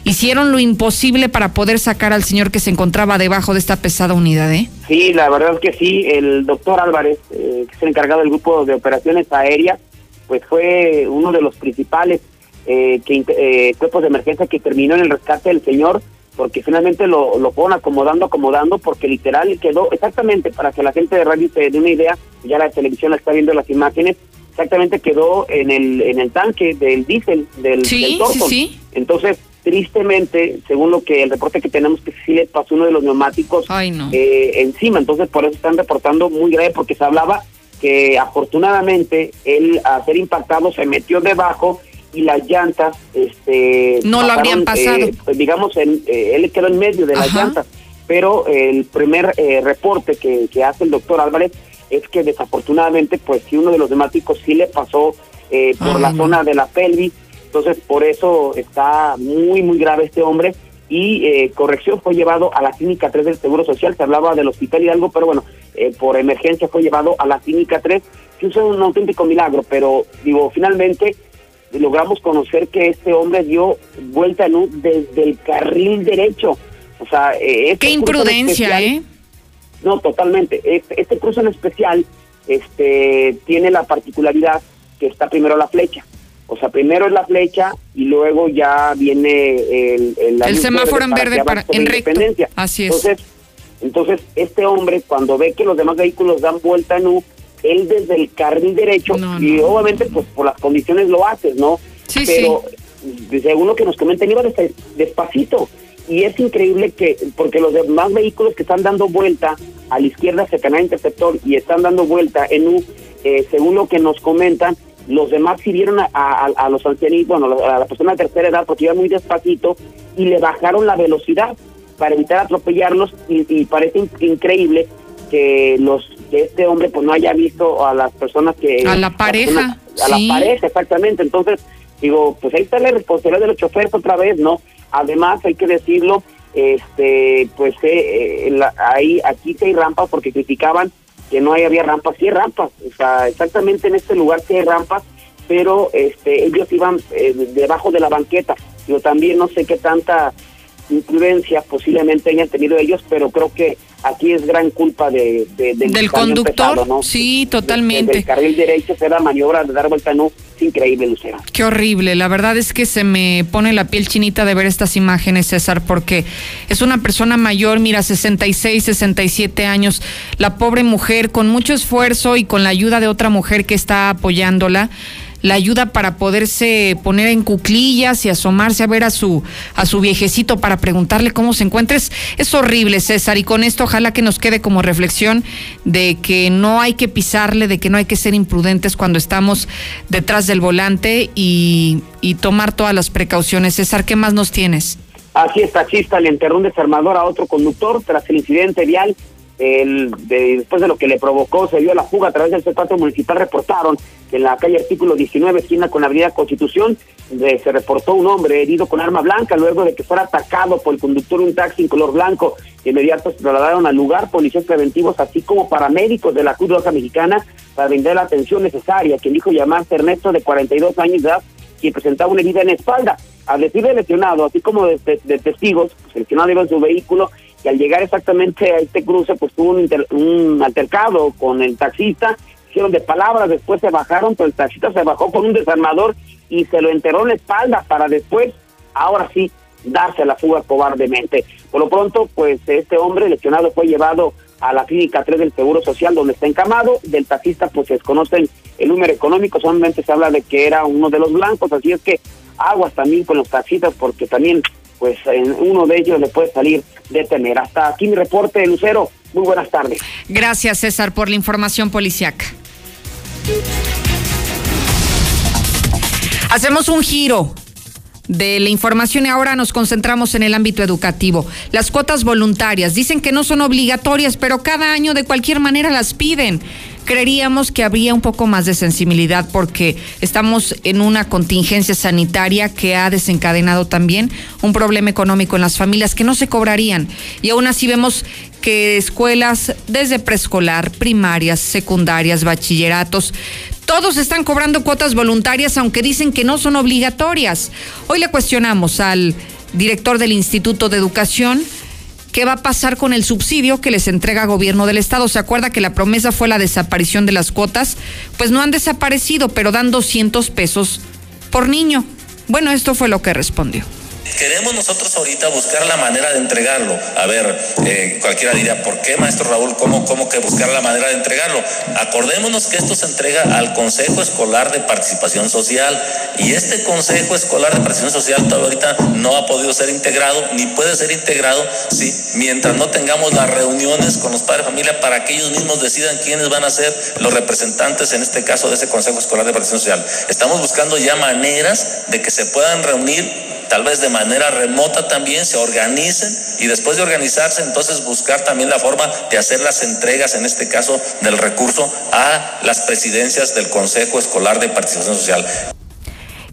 hicieron lo imposible para poder sacar al señor que se encontraba debajo de esta pesada unidad, ¿eh? Sí, la verdad es que sí. El doctor Álvarez, eh, que es el encargado del grupo de operaciones aéreas, pues fue uno de los principales eh, que, eh, cuerpos de emergencia que terminó en el rescate del señor, porque finalmente lo, lo fueron acomodando, acomodando, porque literal quedó exactamente, para que la gente de radio se dé una idea, ya la televisión está viendo las imágenes, exactamente quedó en el en el tanque del diésel del, sí, del Torton. Sí, sí. Entonces, tristemente, según lo que el reporte que tenemos, que sí le pasó uno de los neumáticos Ay, no. eh, encima. Entonces, por eso están reportando muy grave, porque se hablaba que afortunadamente él, a ser impactado, se metió debajo y las llantas, este, no lo habrían pasado. eh, digamos, en, eh, él quedó en medio de las Ajá. llantas. Pero el primer eh, reporte que, que hace el doctor Álvarez es que desafortunadamente, pues sí, uno de los neumáticos sí le pasó eh, por Ay, la no. zona de la pelvis. Entonces, por eso está muy, muy grave este hombre. Y eh, corrección fue llevado a la clínica 3 del Seguro Social. Se hablaba del Hospital Hidalgo, pero bueno, eh, por emergencia fue llevado a la clínica 3. Que es un auténtico milagro, pero digo, finalmente logramos conocer que este hombre dio vuelta en U desde el carril derecho. O sea, eh, este Qué imprudencia, especial- ¿eh? no, totalmente. Este, este cruce en especial este, tiene la particularidad que está primero la flecha. O sea, primero es la flecha y luego ya viene el, el, semáforo en verde para- en la recto. independencia. Así es. Entonces, entonces, este hombre, cuando ve que los demás vehículos dan vuelta en U, él desde el carril derecho, y obviamente, pues por las condiciones lo haces, ¿no? Sí, Pero, según lo que nos comentan, iba des- despacito. Y es increíble que, porque los demás vehículos que están dando vuelta a la izquierda hacia Canal Interceptor y están dando vuelta en U, eh, según lo que nos comentan, los demás sirvieron a, a, a los ancianitos, bueno, a la persona de tercera edad, porque iba muy despacito, y le bajaron la velocidad para evitar atropellarlos, y, y parece in- increíble que los que este hombre pues no haya visto a las personas que A la pareja, a la pareja exactamente. Entonces digo pues ahí está la responsabilidad de los choferes otra vez no además hay que decirlo este pues eh, eh, la- ahí aquí sí hay rampas porque criticaban que no hay, había rampas. Sí hay rampas o sea exactamente en este lugar sí hay rampas pero este ellos iban eh, debajo de la banqueta. Yo también no sé qué tanta imprudencia posiblemente hayan tenido ellos pero creo que aquí es gran culpa de, de- del, Del conductor, pesado, ¿no? sí, totalmente. el carril derecho se da maniobra de dar vuelta no es increíble Lucero Qué horrible, la verdad es que se me pone la piel chinita de ver estas imágenes, César, porque es una persona mayor, mira, 66, 67 años, la pobre mujer con mucho esfuerzo y con la ayuda de otra mujer que está apoyándola, la ayuda para poderse poner en cuclillas y asomarse a ver a su a su viejecito para preguntarle cómo se encuentra. Es, es horrible, César, y con esto ojalá que nos quede como reflexión de que no hay que pisarle, de que no hay que ser imprudentes cuando estamos detrás del volante y, y tomar todas las precauciones. César, ¿qué más nos tienes? Así es, taxista le enterró un desarmador a otro conductor tras el incidente vial el, después de lo que le provocó, se dio la fuga a través del C4 municipal, reportaron en la calle artículo 19, esquina con la avenida Constitución, se reportó un hombre herido con arma blanca luego de que fuera atacado por el conductor de un taxi en color blanco. De inmediato se trasladaron al lugar policías preventivos, así como paramédicos de la Cruz Roja Mexicana, para brindar la atención necesaria. Quien dijo llamarse Ernesto, de 42 años de edad, quien presentaba una herida en espalda. Al decir del lesionado, así como de, testigos, pues, el lesionado iba en su vehículo y al llegar exactamente a este cruce, pues tuvo un, un altercado con el taxista, hicieron de palabras, después se bajaron, pero el taxista se bajó con un desarmador y se lo enteró en la espalda para después, ahora sí, darse la fuga cobardemente. Por lo pronto, pues este hombre lesionado fue llevado a la clínica 3 del Seguro Social donde está encamado, del taxista pues se desconocen el número económico, solamente se habla de que era uno de los blancos, así es que aguas también con los taxistas porque también pues en uno de ellos le puede salir de tener. Hasta aquí mi reporte, Lucero. Muy buenas tardes. Gracias, César, por la información policiaca. Hacemos un giro de la información y ahora nos concentramos en el ámbito educativo. Las cuotas voluntarias dicen que no son obligatorias, pero cada año de cualquier manera las piden. Creeríamos que habría un poco más de sensibilidad porque estamos en una contingencia sanitaria que ha desencadenado también un problema económico en las familias que no se cobrarían. Y aún así vemos que escuelas desde preescolar, primarias, secundarias, bachilleratos, todos están cobrando cuotas voluntarias, aunque dicen que no son obligatorias. Hoy le cuestionamos al director del Instituto de Educación qué va a pasar con el subsidio que les entrega gobierno del Estado. ¿Se acuerda que la promesa fue la desaparición de las cuotas? Pues no han desaparecido, pero dan 200 pesos por niño. Bueno, esto fue lo que respondió. Queremos nosotros ahorita buscar la manera de entregarlo. A ver, eh, cualquiera diría, ¿por qué, maestro Raúl? ¿Cómo, ¿Cómo que buscar la manera de entregarlo? Acordémonos que esto se entrega al Consejo Escolar de Participación Social y este Consejo Escolar de Participación Social todavía ahorita no ha podido ser integrado ni puede ser integrado ¿sí? mientras no tengamos las reuniones con los padres de familia para que ellos mismos decidan quiénes van a ser los representantes, en este caso, de ese Consejo Escolar de Participación Social. Estamos buscando ya maneras de que se puedan reunir tal vez de manera remota también, se organicen y después de organizarse, entonces buscar también la forma de hacer las entregas, en este caso, del recurso a las presidencias del Consejo Escolar de Participación Social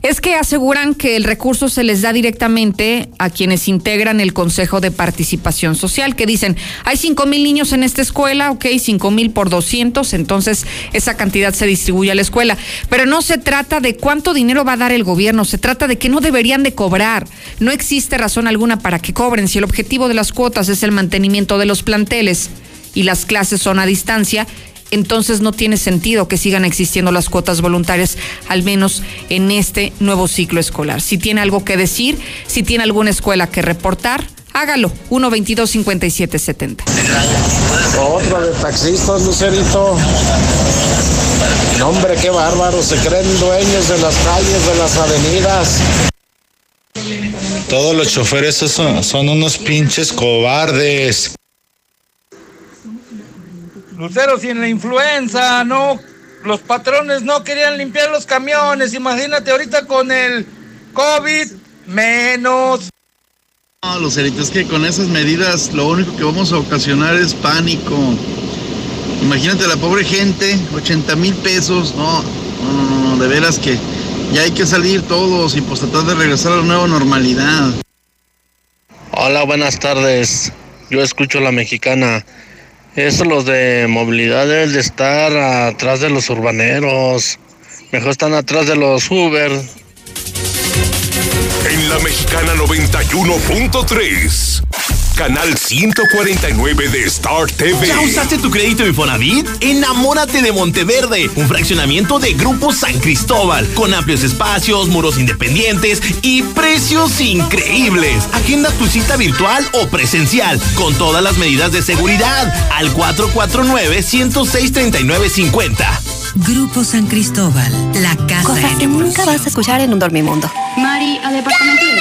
es que aseguran que el recurso se les da directamente a quienes integran el Consejo de Participación Social, que dicen, hay cinco mil niños en esta escuela, ok, cinco mil por 200, entonces esa cantidad se distribuye a la escuela. Pero no se trata de cuánto dinero va a dar el gobierno, se trata de que no deberían de cobrar. No existe razón alguna para que cobren si el objetivo de las cuotas es el mantenimiento de los planteles y las clases son a distancia entonces no tiene sentido que sigan existiendo las cuotas voluntarias, al menos en este nuevo ciclo escolar. Si tiene algo que decir, si tiene alguna escuela que reportar, hágalo. 122-5770. Otro de taxistas, Lucerito. hombre, qué bárbaro. Se creen dueños de las calles, de las avenidas. Todos los choferes son, son unos pinches cobardes. Lucero, si en la influenza no, los patrones no querían limpiar los camiones, imagínate ahorita con el COVID, menos. No, Lucerito, es que con esas medidas lo único que vamos a ocasionar es pánico. Imagínate la pobre gente, 80 mil pesos, no, no, no, de veras que ya hay que salir todos y pues tratar de regresar a la nueva normalidad. Hola, buenas tardes. Yo escucho la mexicana. Eso los de movilidad deben de estar atrás de los urbaneros. Mejor están atrás de los Uber. En la mexicana 91.3 canal 149 de Star TV. ¿Ya usaste tu crédito Infonavit? Enamórate de Monteverde, un fraccionamiento de Grupo San Cristóbal, con amplios espacios, muros independientes y precios increíbles. Agenda tu cita virtual o presencial, con todas las medidas de seguridad, al 449-106-3950. Grupo San Cristóbal, la casa Cosas que nunca vas a escuchar en un dormimundo. Mari, al departamento de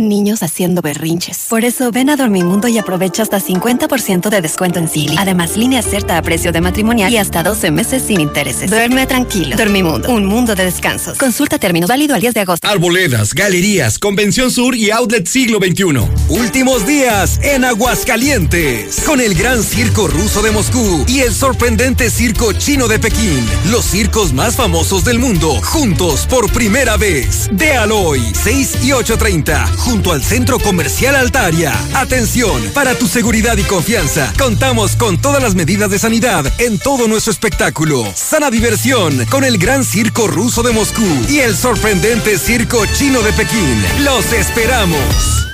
niños haciendo berrinches. Por eso ven a Dormimundo y aprovecha hasta 50% de descuento en Silly. Además, línea cierta a precio de matrimonial y hasta 12 meses sin intereses. Duerme tranquilo. Dormimundo, un mundo de descansos. Consulta términos válido al 10 de agosto. Arboledas, galerías, Convención Sur y Outlet Siglo XXI. Últimos días en Aguascalientes. Con el gran circo ruso de Moscú y el sorprendente circo chino de Pekín. Los circos más famosos del mundo. Juntos por primera vez. De Aloy, 6 y 8.30. Junto al Centro Comercial Altaria. Atención, para tu seguridad y confianza. Contamos con todas las medidas de sanidad en todo nuestro espectáculo. Sana diversión con el gran circo ruso de Moscú y el sorprendente circo chino de Pekín. Los esperamos.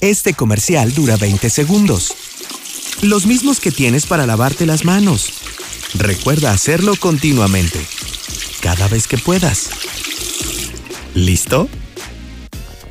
Este comercial dura 20 segundos. Los mismos que tienes para lavarte las manos. Recuerda hacerlo continuamente. Cada vez que puedas. ¿Listo?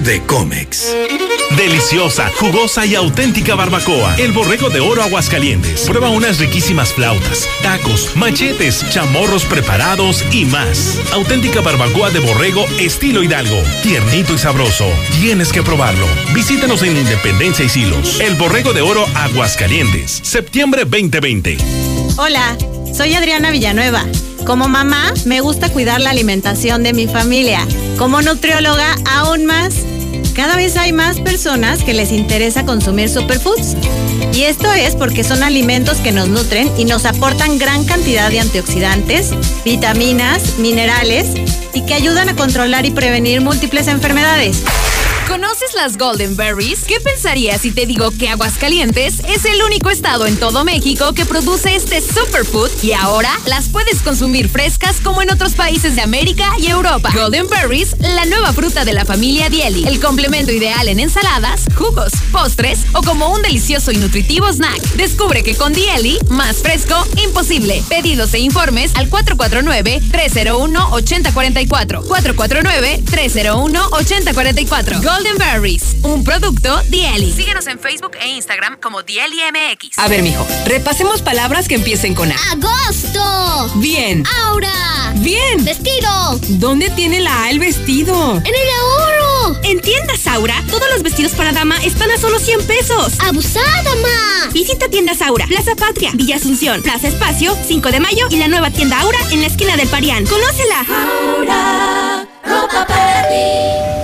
de Comex. Deliciosa, jugosa y auténtica barbacoa. El borrego de oro Aguascalientes. Prueba unas riquísimas flautas, tacos, machetes, chamorros preparados y más. Auténtica barbacoa de borrego estilo Hidalgo. Tiernito y sabroso. Tienes que probarlo. Visítanos en Independencia y Silos. El borrego de oro Aguascalientes. Septiembre 2020. Hola, soy Adriana Villanueva. Como mamá, me gusta cuidar la alimentación de mi familia. Como nutrióloga, aún más. Cada vez hay más personas que les interesa consumir superfoods. Y esto es porque son alimentos que nos nutren y nos aportan gran cantidad de antioxidantes, vitaminas, minerales y que ayudan a controlar y prevenir múltiples enfermedades. ¿Conoces las Golden Berries? ¿Qué pensarías si te digo que Aguascalientes es el único estado en todo México que produce este superfood y ahora las puedes consumir frescas como en otros países de América y Europa? Golden Berries, la nueva fruta de la familia Dieli, el complemento ideal en ensaladas, jugos, postres o como un delicioso y nutritivo snack. Descubre que con Dieli, más fresco, imposible. Pedidos e informes al 449-301-8044. 449-301-8044. Golden Berries, un producto Dieli. Síguenos en Facebook e Instagram como Dieli MX. A ver, mijo, repasemos palabras que empiecen con A. Agosto. Bien. Aura. Bien. Vestido. ¿Dónde tiene la A el vestido? En el ahorro. En tiendas Aura, todos los vestidos para dama están a solo 100 pesos. ¡Abusada, ma! Visita tiendas Aura, Plaza Patria, Villa Asunción, Plaza Espacio, 5 de mayo y la nueva tienda Aura en la esquina del Parián. ¡Conócela! Aura, ropa para ti.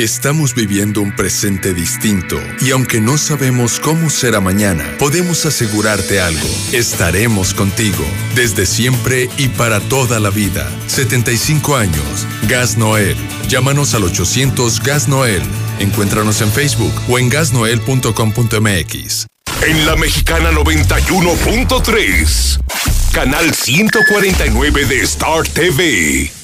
Estamos viviendo un presente distinto y aunque no sabemos cómo será mañana, podemos asegurarte algo. Estaremos contigo desde siempre y para toda la vida. 75 años. Gas Noel. Llámanos al 800 Gas Noel. Encuéntranos en Facebook o en gasnoel.com.mx. En la Mexicana 91.3, canal 149 de Star TV.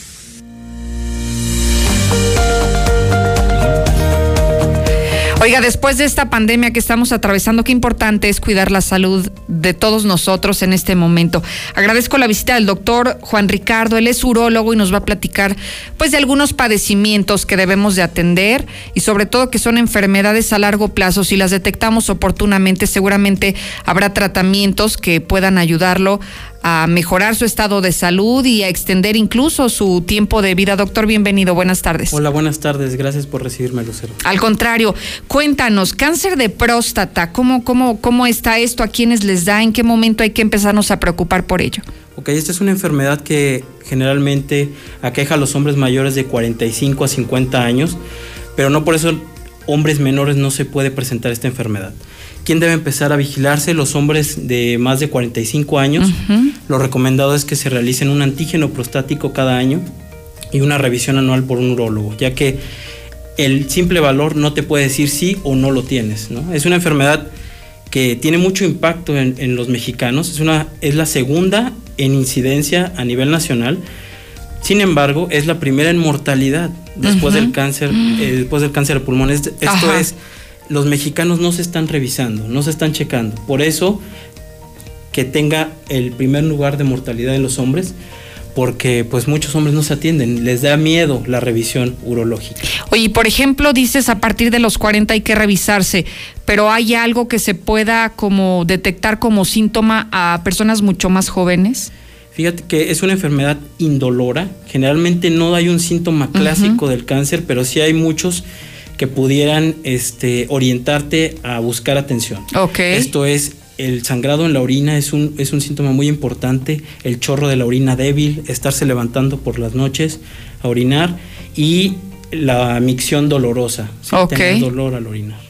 Oiga, después de esta pandemia que estamos atravesando, qué importante es cuidar la salud de todos nosotros en este momento. Agradezco la visita del doctor Juan Ricardo, él es urólogo y nos va a platicar pues de algunos padecimientos que debemos de atender y sobre todo que son enfermedades a largo plazo. Si las detectamos oportunamente, seguramente habrá tratamientos que puedan ayudarlo a mejorar su estado de salud y a extender incluso su tiempo de vida. Doctor, bienvenido, buenas tardes. Hola, buenas tardes, gracias por recibirme, Lucero. Al contrario, cuéntanos, cáncer de próstata, ¿cómo, cómo, cómo está esto? ¿A quiénes les da? ¿En qué momento hay que empezarnos a preocupar por ello? Ok, esta es una enfermedad que generalmente aqueja a los hombres mayores de 45 a 50 años, pero no por eso hombres menores no se puede presentar esta enfermedad. ¿Quién debe empezar a vigilarse? Los hombres de más de 45 años. Lo recomendado es que se realicen un antígeno prostático cada año y una revisión anual por un urólogo, ya que el simple valor no te puede decir sí o no lo tienes. ¿no? Es una enfermedad que tiene mucho impacto en, en los mexicanos, es, una, es la segunda en incidencia a nivel nacional. Sin embargo, es la primera en mortalidad después del cáncer, eh, después del cáncer de pulmón. Es- Esto Ajá. es, los mexicanos no se están revisando, no se están checando. Por eso que tenga el primer lugar de mortalidad en los hombres, porque pues muchos hombres no se atienden, les da miedo la revisión urológica. Oye, por ejemplo, dices a partir de los 40 hay que revisarse, pero ¿hay algo que se pueda como detectar como síntoma a personas mucho más jóvenes? Fíjate que es una enfermedad indolora. Generalmente no hay un síntoma clásico del cáncer, pero sí hay muchos que pudieran este, orientarte a buscar atención. Ok. Esto es el sangrado en la orina es un, es un síntoma muy importante, el chorro de la orina débil, estarse levantando por las noches a orinar y la micción dolorosa, ¿sí? Ok. tener dolor al orinar.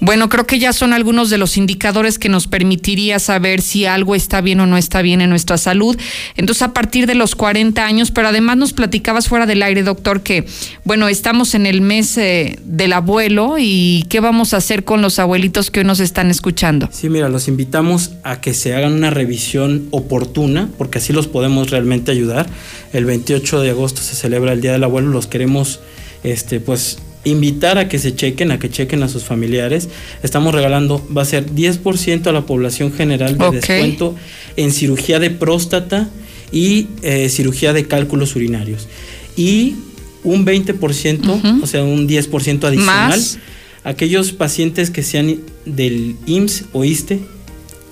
Bueno, creo que ya son algunos de los indicadores que nos permitiría saber si algo está bien o no está bien en nuestra salud. Entonces, a partir de los 40 años, pero además nos platicabas fuera del aire, doctor, que, bueno, estamos en el mes eh, del abuelo y qué vamos a hacer con los abuelitos que hoy nos están escuchando. Sí, mira, los invitamos a que se hagan una revisión oportuna, porque así los podemos realmente ayudar. El 28 de agosto se celebra el Día del Abuelo, los queremos, este, pues, invitar a que se chequen, a que chequen a sus familiares. Estamos regalando, va a ser 10% a la población general de descuento en cirugía de próstata y eh, cirugía de cálculos urinarios. Y un 20%, o sea, un 10% adicional Más. aquellos pacientes que sean del IMSS o ISTE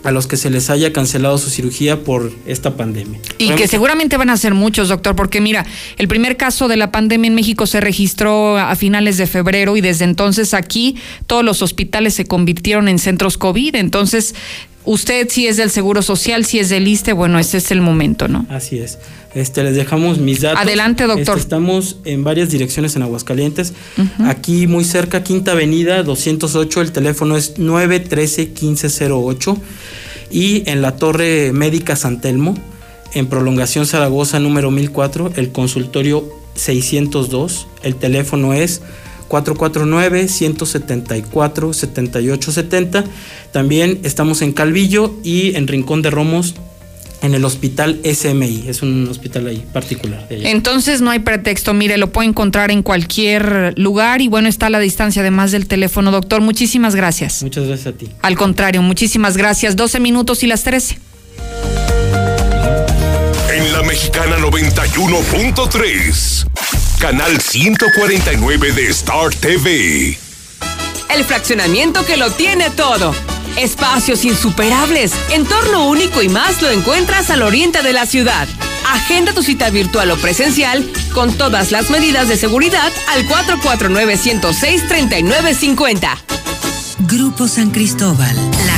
a los que se les haya cancelado su cirugía por esta pandemia. Y que seguramente van a ser muchos, doctor, porque mira, el primer caso de la pandemia en México se registró a finales de febrero y desde entonces aquí todos los hospitales se convirtieron en centros COVID. Entonces, usted si es del Seguro Social, si es del ISTE, bueno, ese es el momento, ¿no? Así es. Este, les dejamos mis datos. Adelante, doctor. Este, estamos en varias direcciones en Aguascalientes. Aquí muy cerca, Quinta Avenida 208, el teléfono es 913-1508. Y en la Torre Médica San Telmo, en Prolongación Zaragoza número 1004, el consultorio 602. El teléfono es 449-174-7870. También estamos en Calvillo y en Rincón de Romos en el hospital SMI. Es un hospital ahí particular. de allá. Entonces no hay pretexto, mire, lo puede encontrar en cualquier lugar y bueno, está a la distancia además del teléfono. Doctor, muchísimas gracias. Muchas gracias a ti. Al contrario, muchísimas gracias. 12 minutos y las 13. En la mexicana 91.3. Canal 149 de Star TV. El fraccionamiento que lo tiene todo. Espacios insuperables, entorno único y más lo encuentras al oriente de la ciudad. Agenda tu cita virtual o presencial con todas las medidas de seguridad al 449-106-3950. Grupo San Cristóbal, la.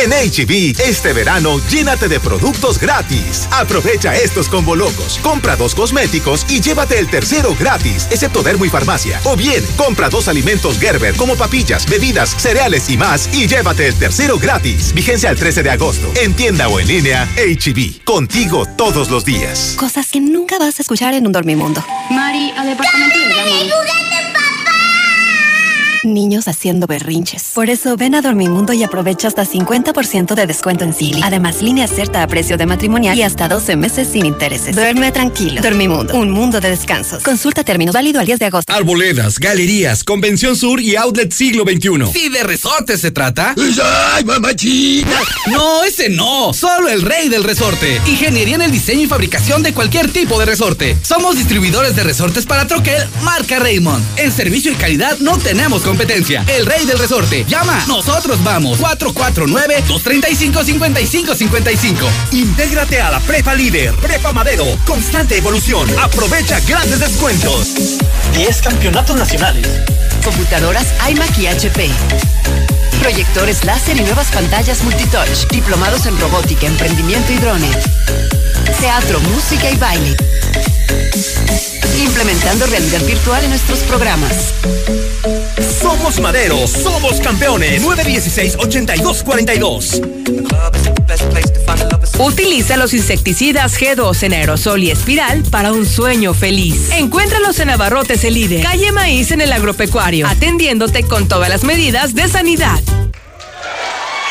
En HB, este verano, llénate de productos gratis. Aprovecha estos combo locos. Compra dos cosméticos y llévate el tercero gratis, excepto Dermo y Farmacia. O bien, compra dos alimentos Gerber como papillas, bebidas, cereales y más y llévate el tercero gratis. Vigencia al 13 de agosto. En tienda o en línea, HB. Contigo todos los días. Cosas que nunca vas a escuchar en un dormimundo. Mari, al departamento de Dama. Niños haciendo berrinches. Por eso ven a Dormimundo y aprovecha hasta 50% de descuento en Silly. Además, línea cierta a precio de matrimonial y hasta 12 meses sin intereses. Duerme tranquilo. Dormimundo, un mundo de descansos. Consulta términos válido al 10 de agosto. Arboledas, galerías, Convención Sur y Outlet Siglo XXI. Si de resorte se trata. ¡Ay, mamachita! No, ese no. Solo el rey del resorte. Ingeniería en el diseño y fabricación de cualquier tipo de resorte. Somos distribuidores de resortes para troquel, marca Raymond. En servicio y calidad no tenemos competencia. El rey del resorte. Llama. Nosotros vamos. 449-235-5555. Intégrate a la Prepa Líder, Prepa Madero, constante evolución. Aprovecha grandes descuentos. 10 campeonatos nacionales, computadoras iMac y HP. Proyectores láser y nuevas pantallas multitouch, diplomados en robótica, emprendimiento y drones. Teatro, música y baile. Implementando realidad virtual en nuestros programas. Somos Maderos, somos campeones. 916-8242. Utiliza los insecticidas G2 en aerosol y espiral para un sueño feliz. Encuéntralos en Abarrotes El Líder, calle Maíz en el agropecuario, atendiéndote con todas las medidas de sanidad.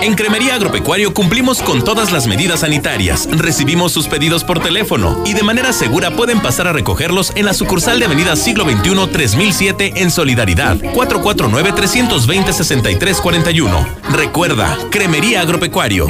En Cremería Agropecuario cumplimos con todas las medidas sanitarias. Recibimos sus pedidos por teléfono y de manera segura pueden pasar a recogerlos en la sucursal de Avenida Siglo XXI 3007 en Solidaridad 449-320-6341. Recuerda, Cremería Agropecuario.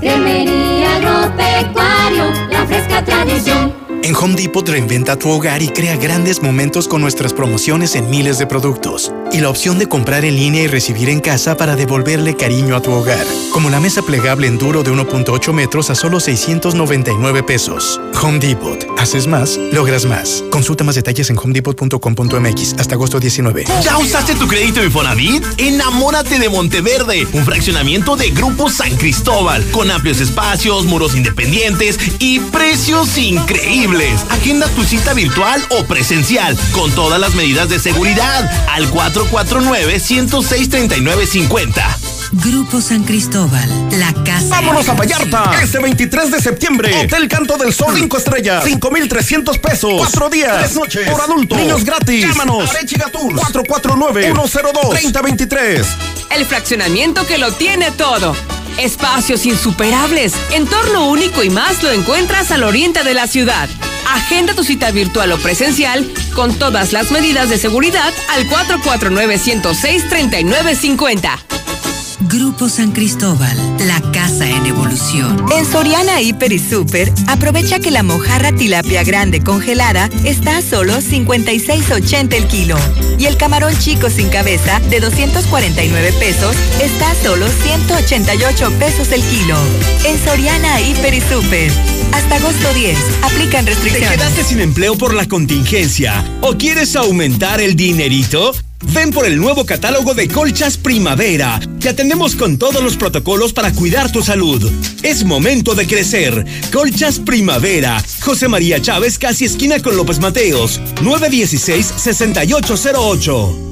Cremería Agropecuario, la fresca tradición. En Home Depot reinventa tu hogar y crea grandes momentos con nuestras promociones en miles de productos. Y la opción de comprar en línea y recibir en casa para devolverle cariño a tu hogar. Como la mesa plegable en duro de 1.8 metros a solo 699 pesos. Home Depot. Haces más, logras más. Consulta más detalles en homedepot.com.mx hasta agosto 19. ¿Ya usaste tu crédito Infonavit? Enamórate de Monteverde, un fraccionamiento de Grupo San Cristóbal, con amplios espacios, muros independientes y precios increíbles. Agenda tu cita virtual o presencial con todas las medidas de seguridad al 449-106-3950. Grupo San Cristóbal, la casa. ¡Vámonos a Vallarta! Este 23 de septiembre. Hotel Canto del Sol, 5 estrellas, 5,300 pesos. 4 días, 3 noches, por adulto. Niños gratis. Llámanos. 449-102-3023. El fraccionamiento que lo tiene todo. Espacios insuperables, entorno único y más lo encuentras al oriente de la ciudad. Agenda tu cita virtual o presencial con todas las medidas de seguridad al 449-106-3950. Grupo San Cristóbal, la casa en evolución. En Soriana Hiper y Super, aprovecha que la mojarra tilapia grande congelada está a solo 56.80 el kilo. Y el camarón chico sin cabeza de 249 pesos está a solo 188 pesos el kilo. En Soriana Hiper y Super. Hasta agosto 10. Aplican restricciones. ¿Te quedaste sin empleo por la contingencia o quieres aumentar el dinerito? Ven por el nuevo catálogo de Colchas Primavera. Te atendemos con todos los protocolos para cuidar tu salud. Es momento de crecer. Colchas Primavera. José María Chávez, casi esquina con López Mateos. 916-6808.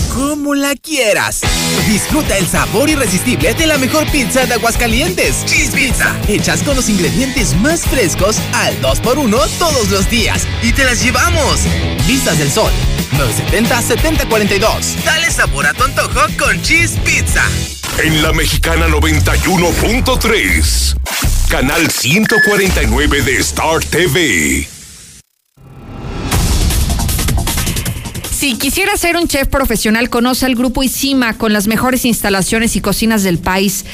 Como la quieras. Disfruta el sabor irresistible de la mejor pizza de Aguascalientes. Cheese Pizza. Hechas con los ingredientes más frescos al 2x1 todos los días. Y te las llevamos. Vistas del Sol. 970-7042. Dale sabor a tu antojo con Cheese Pizza. En la mexicana 91.3. Canal 149 de Star TV. Si quisiera ser un chef profesional, conoce al grupo Isima con las mejores instalaciones y cocinas del país.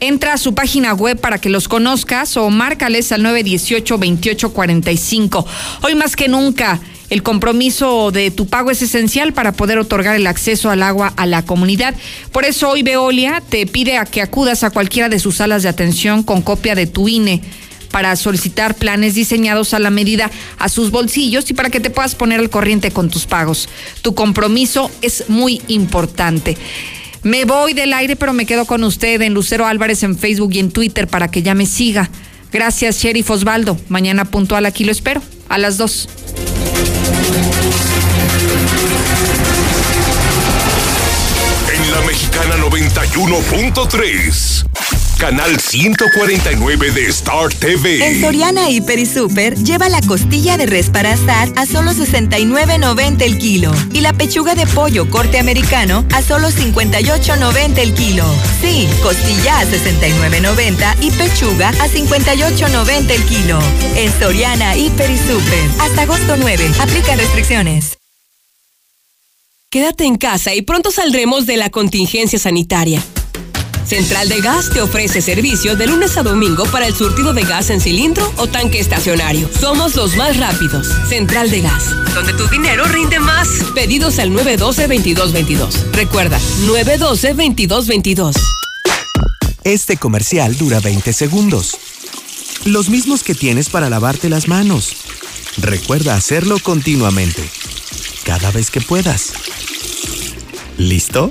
Entra a su página web para que los conozcas o márcales al 918-2845. Hoy más que nunca, el compromiso de tu pago es esencial para poder otorgar el acceso al agua a la comunidad. Por eso hoy Veolia te pide a que acudas a cualquiera de sus salas de atención con copia de tu INE para solicitar planes diseñados a la medida a sus bolsillos y para que te puedas poner al corriente con tus pagos. Tu compromiso es muy importante. Me voy del aire, pero me quedo con usted en Lucero Álvarez en Facebook y en Twitter para que ya me siga. Gracias, Sheriff Osvaldo. Mañana puntual aquí lo espero, a las 2. En la mexicana 91.3. Canal 149 de Star TV. En Soriana Hiper y Super lleva la costilla de res para asar a solo 69.90 el kilo y la pechuga de pollo corte americano a solo 58.90 el kilo. Sí, costilla a 69.90 y pechuga a 58.90 el kilo. En Soriana Hiper y Super hasta agosto 9. Aplica restricciones. Quédate en casa y pronto saldremos de la contingencia sanitaria. Central de Gas te ofrece servicio de lunes a domingo para el surtido de gas en cilindro o tanque estacionario. Somos los más rápidos. Central de Gas, donde tu dinero rinde más. Pedidos al 912-2222. Recuerda, 912-2222. Este comercial dura 20 segundos. Los mismos que tienes para lavarte las manos. Recuerda hacerlo continuamente. Cada vez que puedas. ¿Listo?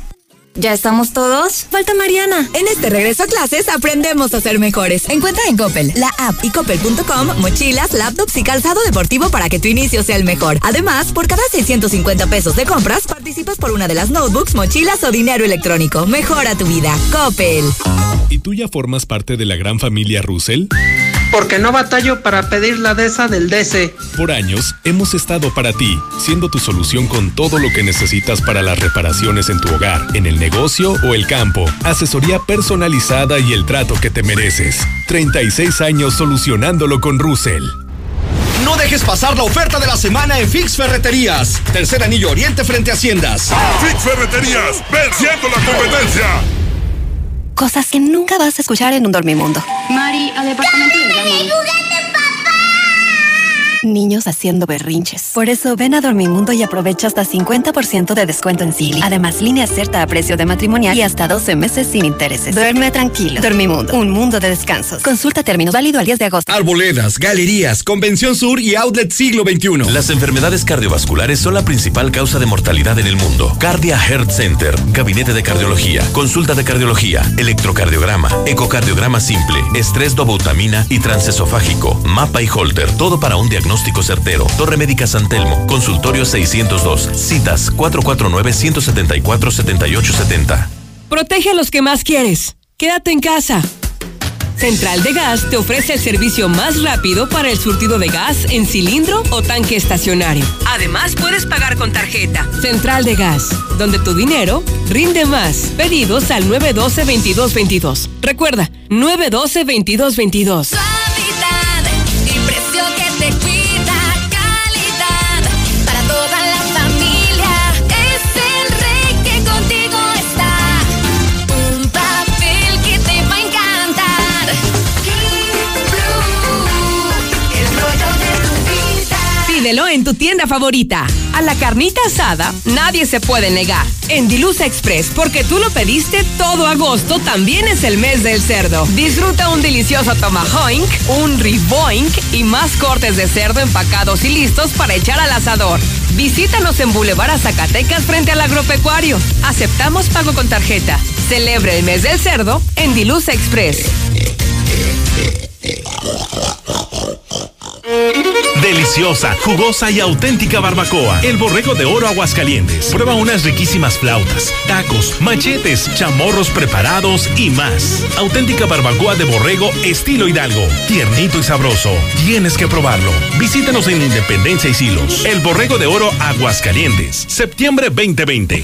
¿Ya estamos todos? Falta Mariana. En este regreso a clases aprendemos a ser mejores. Encuentra en Coppel, la app y coppel.com mochilas, laptops y calzado deportivo para que tu inicio sea el mejor. Además, por cada 650 pesos de compras, participas por una de las notebooks, mochilas o dinero electrónico. Mejora tu vida. Coppel. ¿Y tú ya formas parte de la gran familia Russell? Porque no batallo para pedir la DESA del DC. Por años hemos estado para ti, siendo tu solución con todo lo que necesitas para las reparaciones en tu hogar, en el negocio o el campo. Asesoría personalizada y el trato que te mereces. 36 años solucionándolo con Russell. No dejes pasar la oferta de la semana en Fix Ferreterías. Tercer anillo oriente frente a Haciendas. Fix Ferreterías, venciendo la competencia. Cosas que nunca vas a escuchar en un dormimundo. Mari, al departamento de. Niños haciendo berrinches. Por eso ven a Dormimundo y aprovecha hasta 50% de descuento en Silly. Además, línea cierta a precio de matrimonial y hasta 12 meses sin intereses. Duerme tranquilo. Dormimundo, un mundo de descansos. Consulta términos válido al 10 de agosto. Arboledas, galerías, Convención Sur y Outlet Siglo XXI. Las enfermedades cardiovasculares son la principal causa de mortalidad en el mundo. Cardia Heart Center, gabinete de cardiología, consulta de cardiología, electrocardiograma, ecocardiograma simple, estrés dobutamina y transesofágico, mapa y holter, todo para un diagnóstico certero. Torre Médica San Telmo, consultorio 602, citas 449-174-7870. Protege a los que más quieres. Quédate en casa. Central de Gas te ofrece el servicio más rápido para el surtido de gas en cilindro o tanque estacionario. Además, puedes pagar con tarjeta. Central de Gas, donde tu dinero rinde más. Pedidos al 912-2222. Recuerda, 912-2222. En tu tienda favorita. A la carnita asada nadie se puede negar. En Dilusa Express, porque tú lo pediste todo agosto, también es el mes del cerdo. Disfruta un delicioso tomahawk, un riboink y más cortes de cerdo empacados y listos para echar al asador. Visítanos en Boulevard Zacatecas frente al agropecuario. Aceptamos pago con tarjeta. Celebre el mes del cerdo en Dilusa Express. Deliciosa, jugosa y auténtica barbacoa. El borrego de oro Aguascalientes. Prueba unas riquísimas flautas, tacos, machetes, chamorros preparados y más. Auténtica barbacoa de borrego estilo Hidalgo. Tiernito y sabroso. Tienes que probarlo. Visítanos en Independencia y Silos. El borrego de oro Aguascalientes. Septiembre 2020.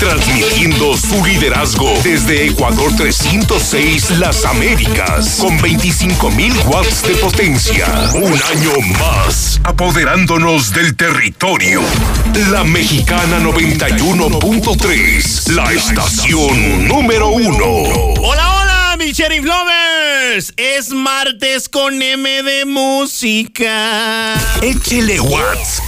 Transmitiendo su liderazgo desde Ecuador 306 Las Américas con 25.000 watts de potencia. Un año más, apoderándonos del territorio. La Mexicana 91.3, la estación número uno. Hola, hola, mis Sheriff Lovers. Es martes con M de música. Échele watts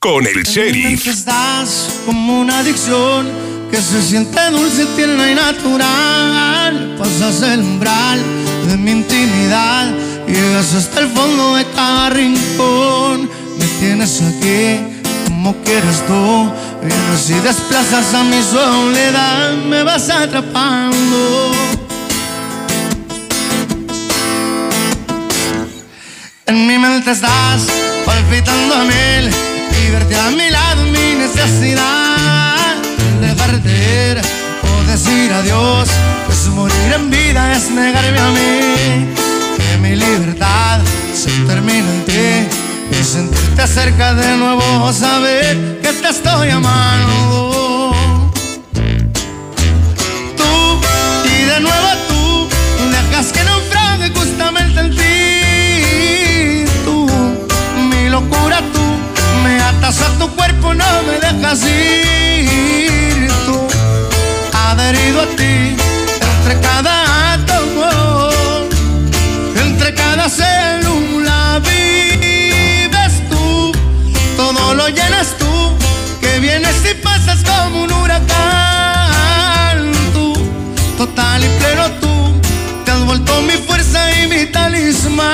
con el sheriff. Estás como una adicción que se siente dulce, tierna y natural. Pasas el umbral de mi intimidad, llegas hasta el fondo de cada rincón. Me tienes aquí como quieres tú, vienes y desplazas a mi soledad, me vas atrapando. En mi mente estás palpitando a mil y verte a mi lado mi necesidad. O decir adiós, pues morir en vida es negarme a mí. Que mi libertad se termina en ti y sentirte cerca de nuevo, saber que te estoy amando. Tú y de nuevo tú, dejas que naufrague justamente en ti. Tú, mi locura tú, me atas a tu cuerpo, no me dejas ir. Adherido a ti, entre cada átomo, entre cada célula vives tú, todo lo llenas tú, que vienes y pasas como un huracán. Tú, total y pleno tú, te has vuelto mi fuerza y mi talismán.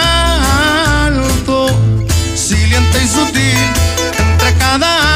Tú, silente y sutil, entre cada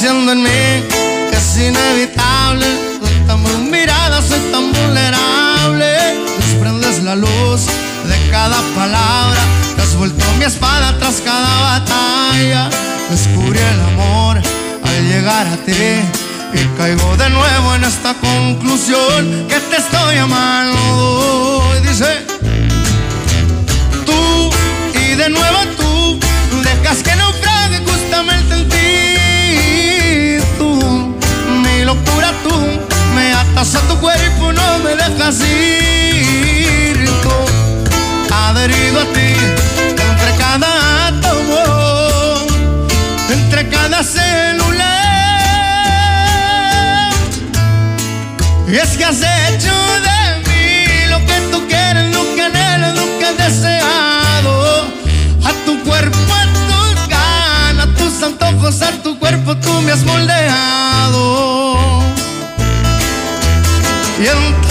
Que es inevitable. Soy tan mirada, soy tan vulnerable. Desprendes la luz de cada palabra. Te has vuelto mi espada tras cada batalla. Descubrí el amor al llegar a ti. Y caigo de nuevo en esta conclusión que te estoy amando. Y dice, me atas a tu cuerpo, no me dejas ir. Tú, adherido a ti, entre cada átomo, entre cada célula. Y es que has hecho de mí lo que tú quieres, lo que anhelas, lo deseado. A tu cuerpo, a tus ganas, a tus antojos, a tu cuerpo tú me has moldeado. Y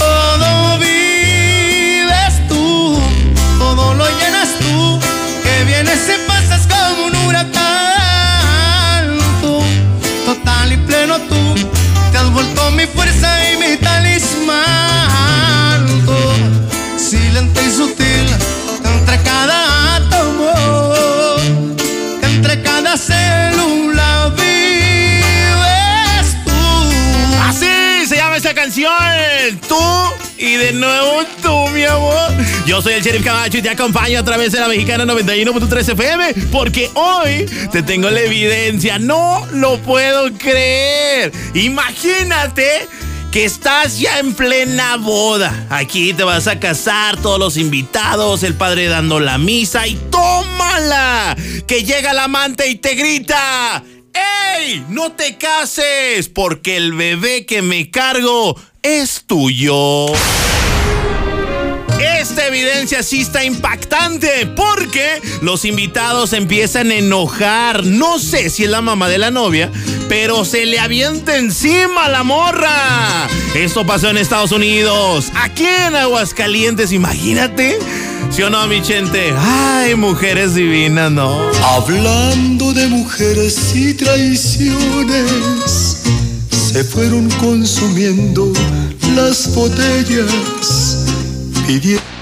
nuevo tú, mi amor. Yo soy el Sheriff Camacho y te acompaño a través de la mexicana 91.3 FM porque hoy te tengo la evidencia. No lo puedo creer. Imagínate que estás ya en plena boda. Aquí te vas a casar, todos los invitados, el padre dando la misa y tómala. Que llega el amante y te grita. ¡Ey! ¡No te cases! Porque el bebé que me cargo es tuyo. Evidencia sí está impactante porque los invitados empiezan a enojar. No sé si es la mamá de la novia, pero se le avienta encima la morra. Esto pasó en Estados Unidos, aquí en Aguascalientes, imagínate. ¿Sí o no, mi gente? Ay, mujeres divinas, ¿no? Hablando de mujeres y traiciones, se fueron consumiendo las botellas. Pidiendo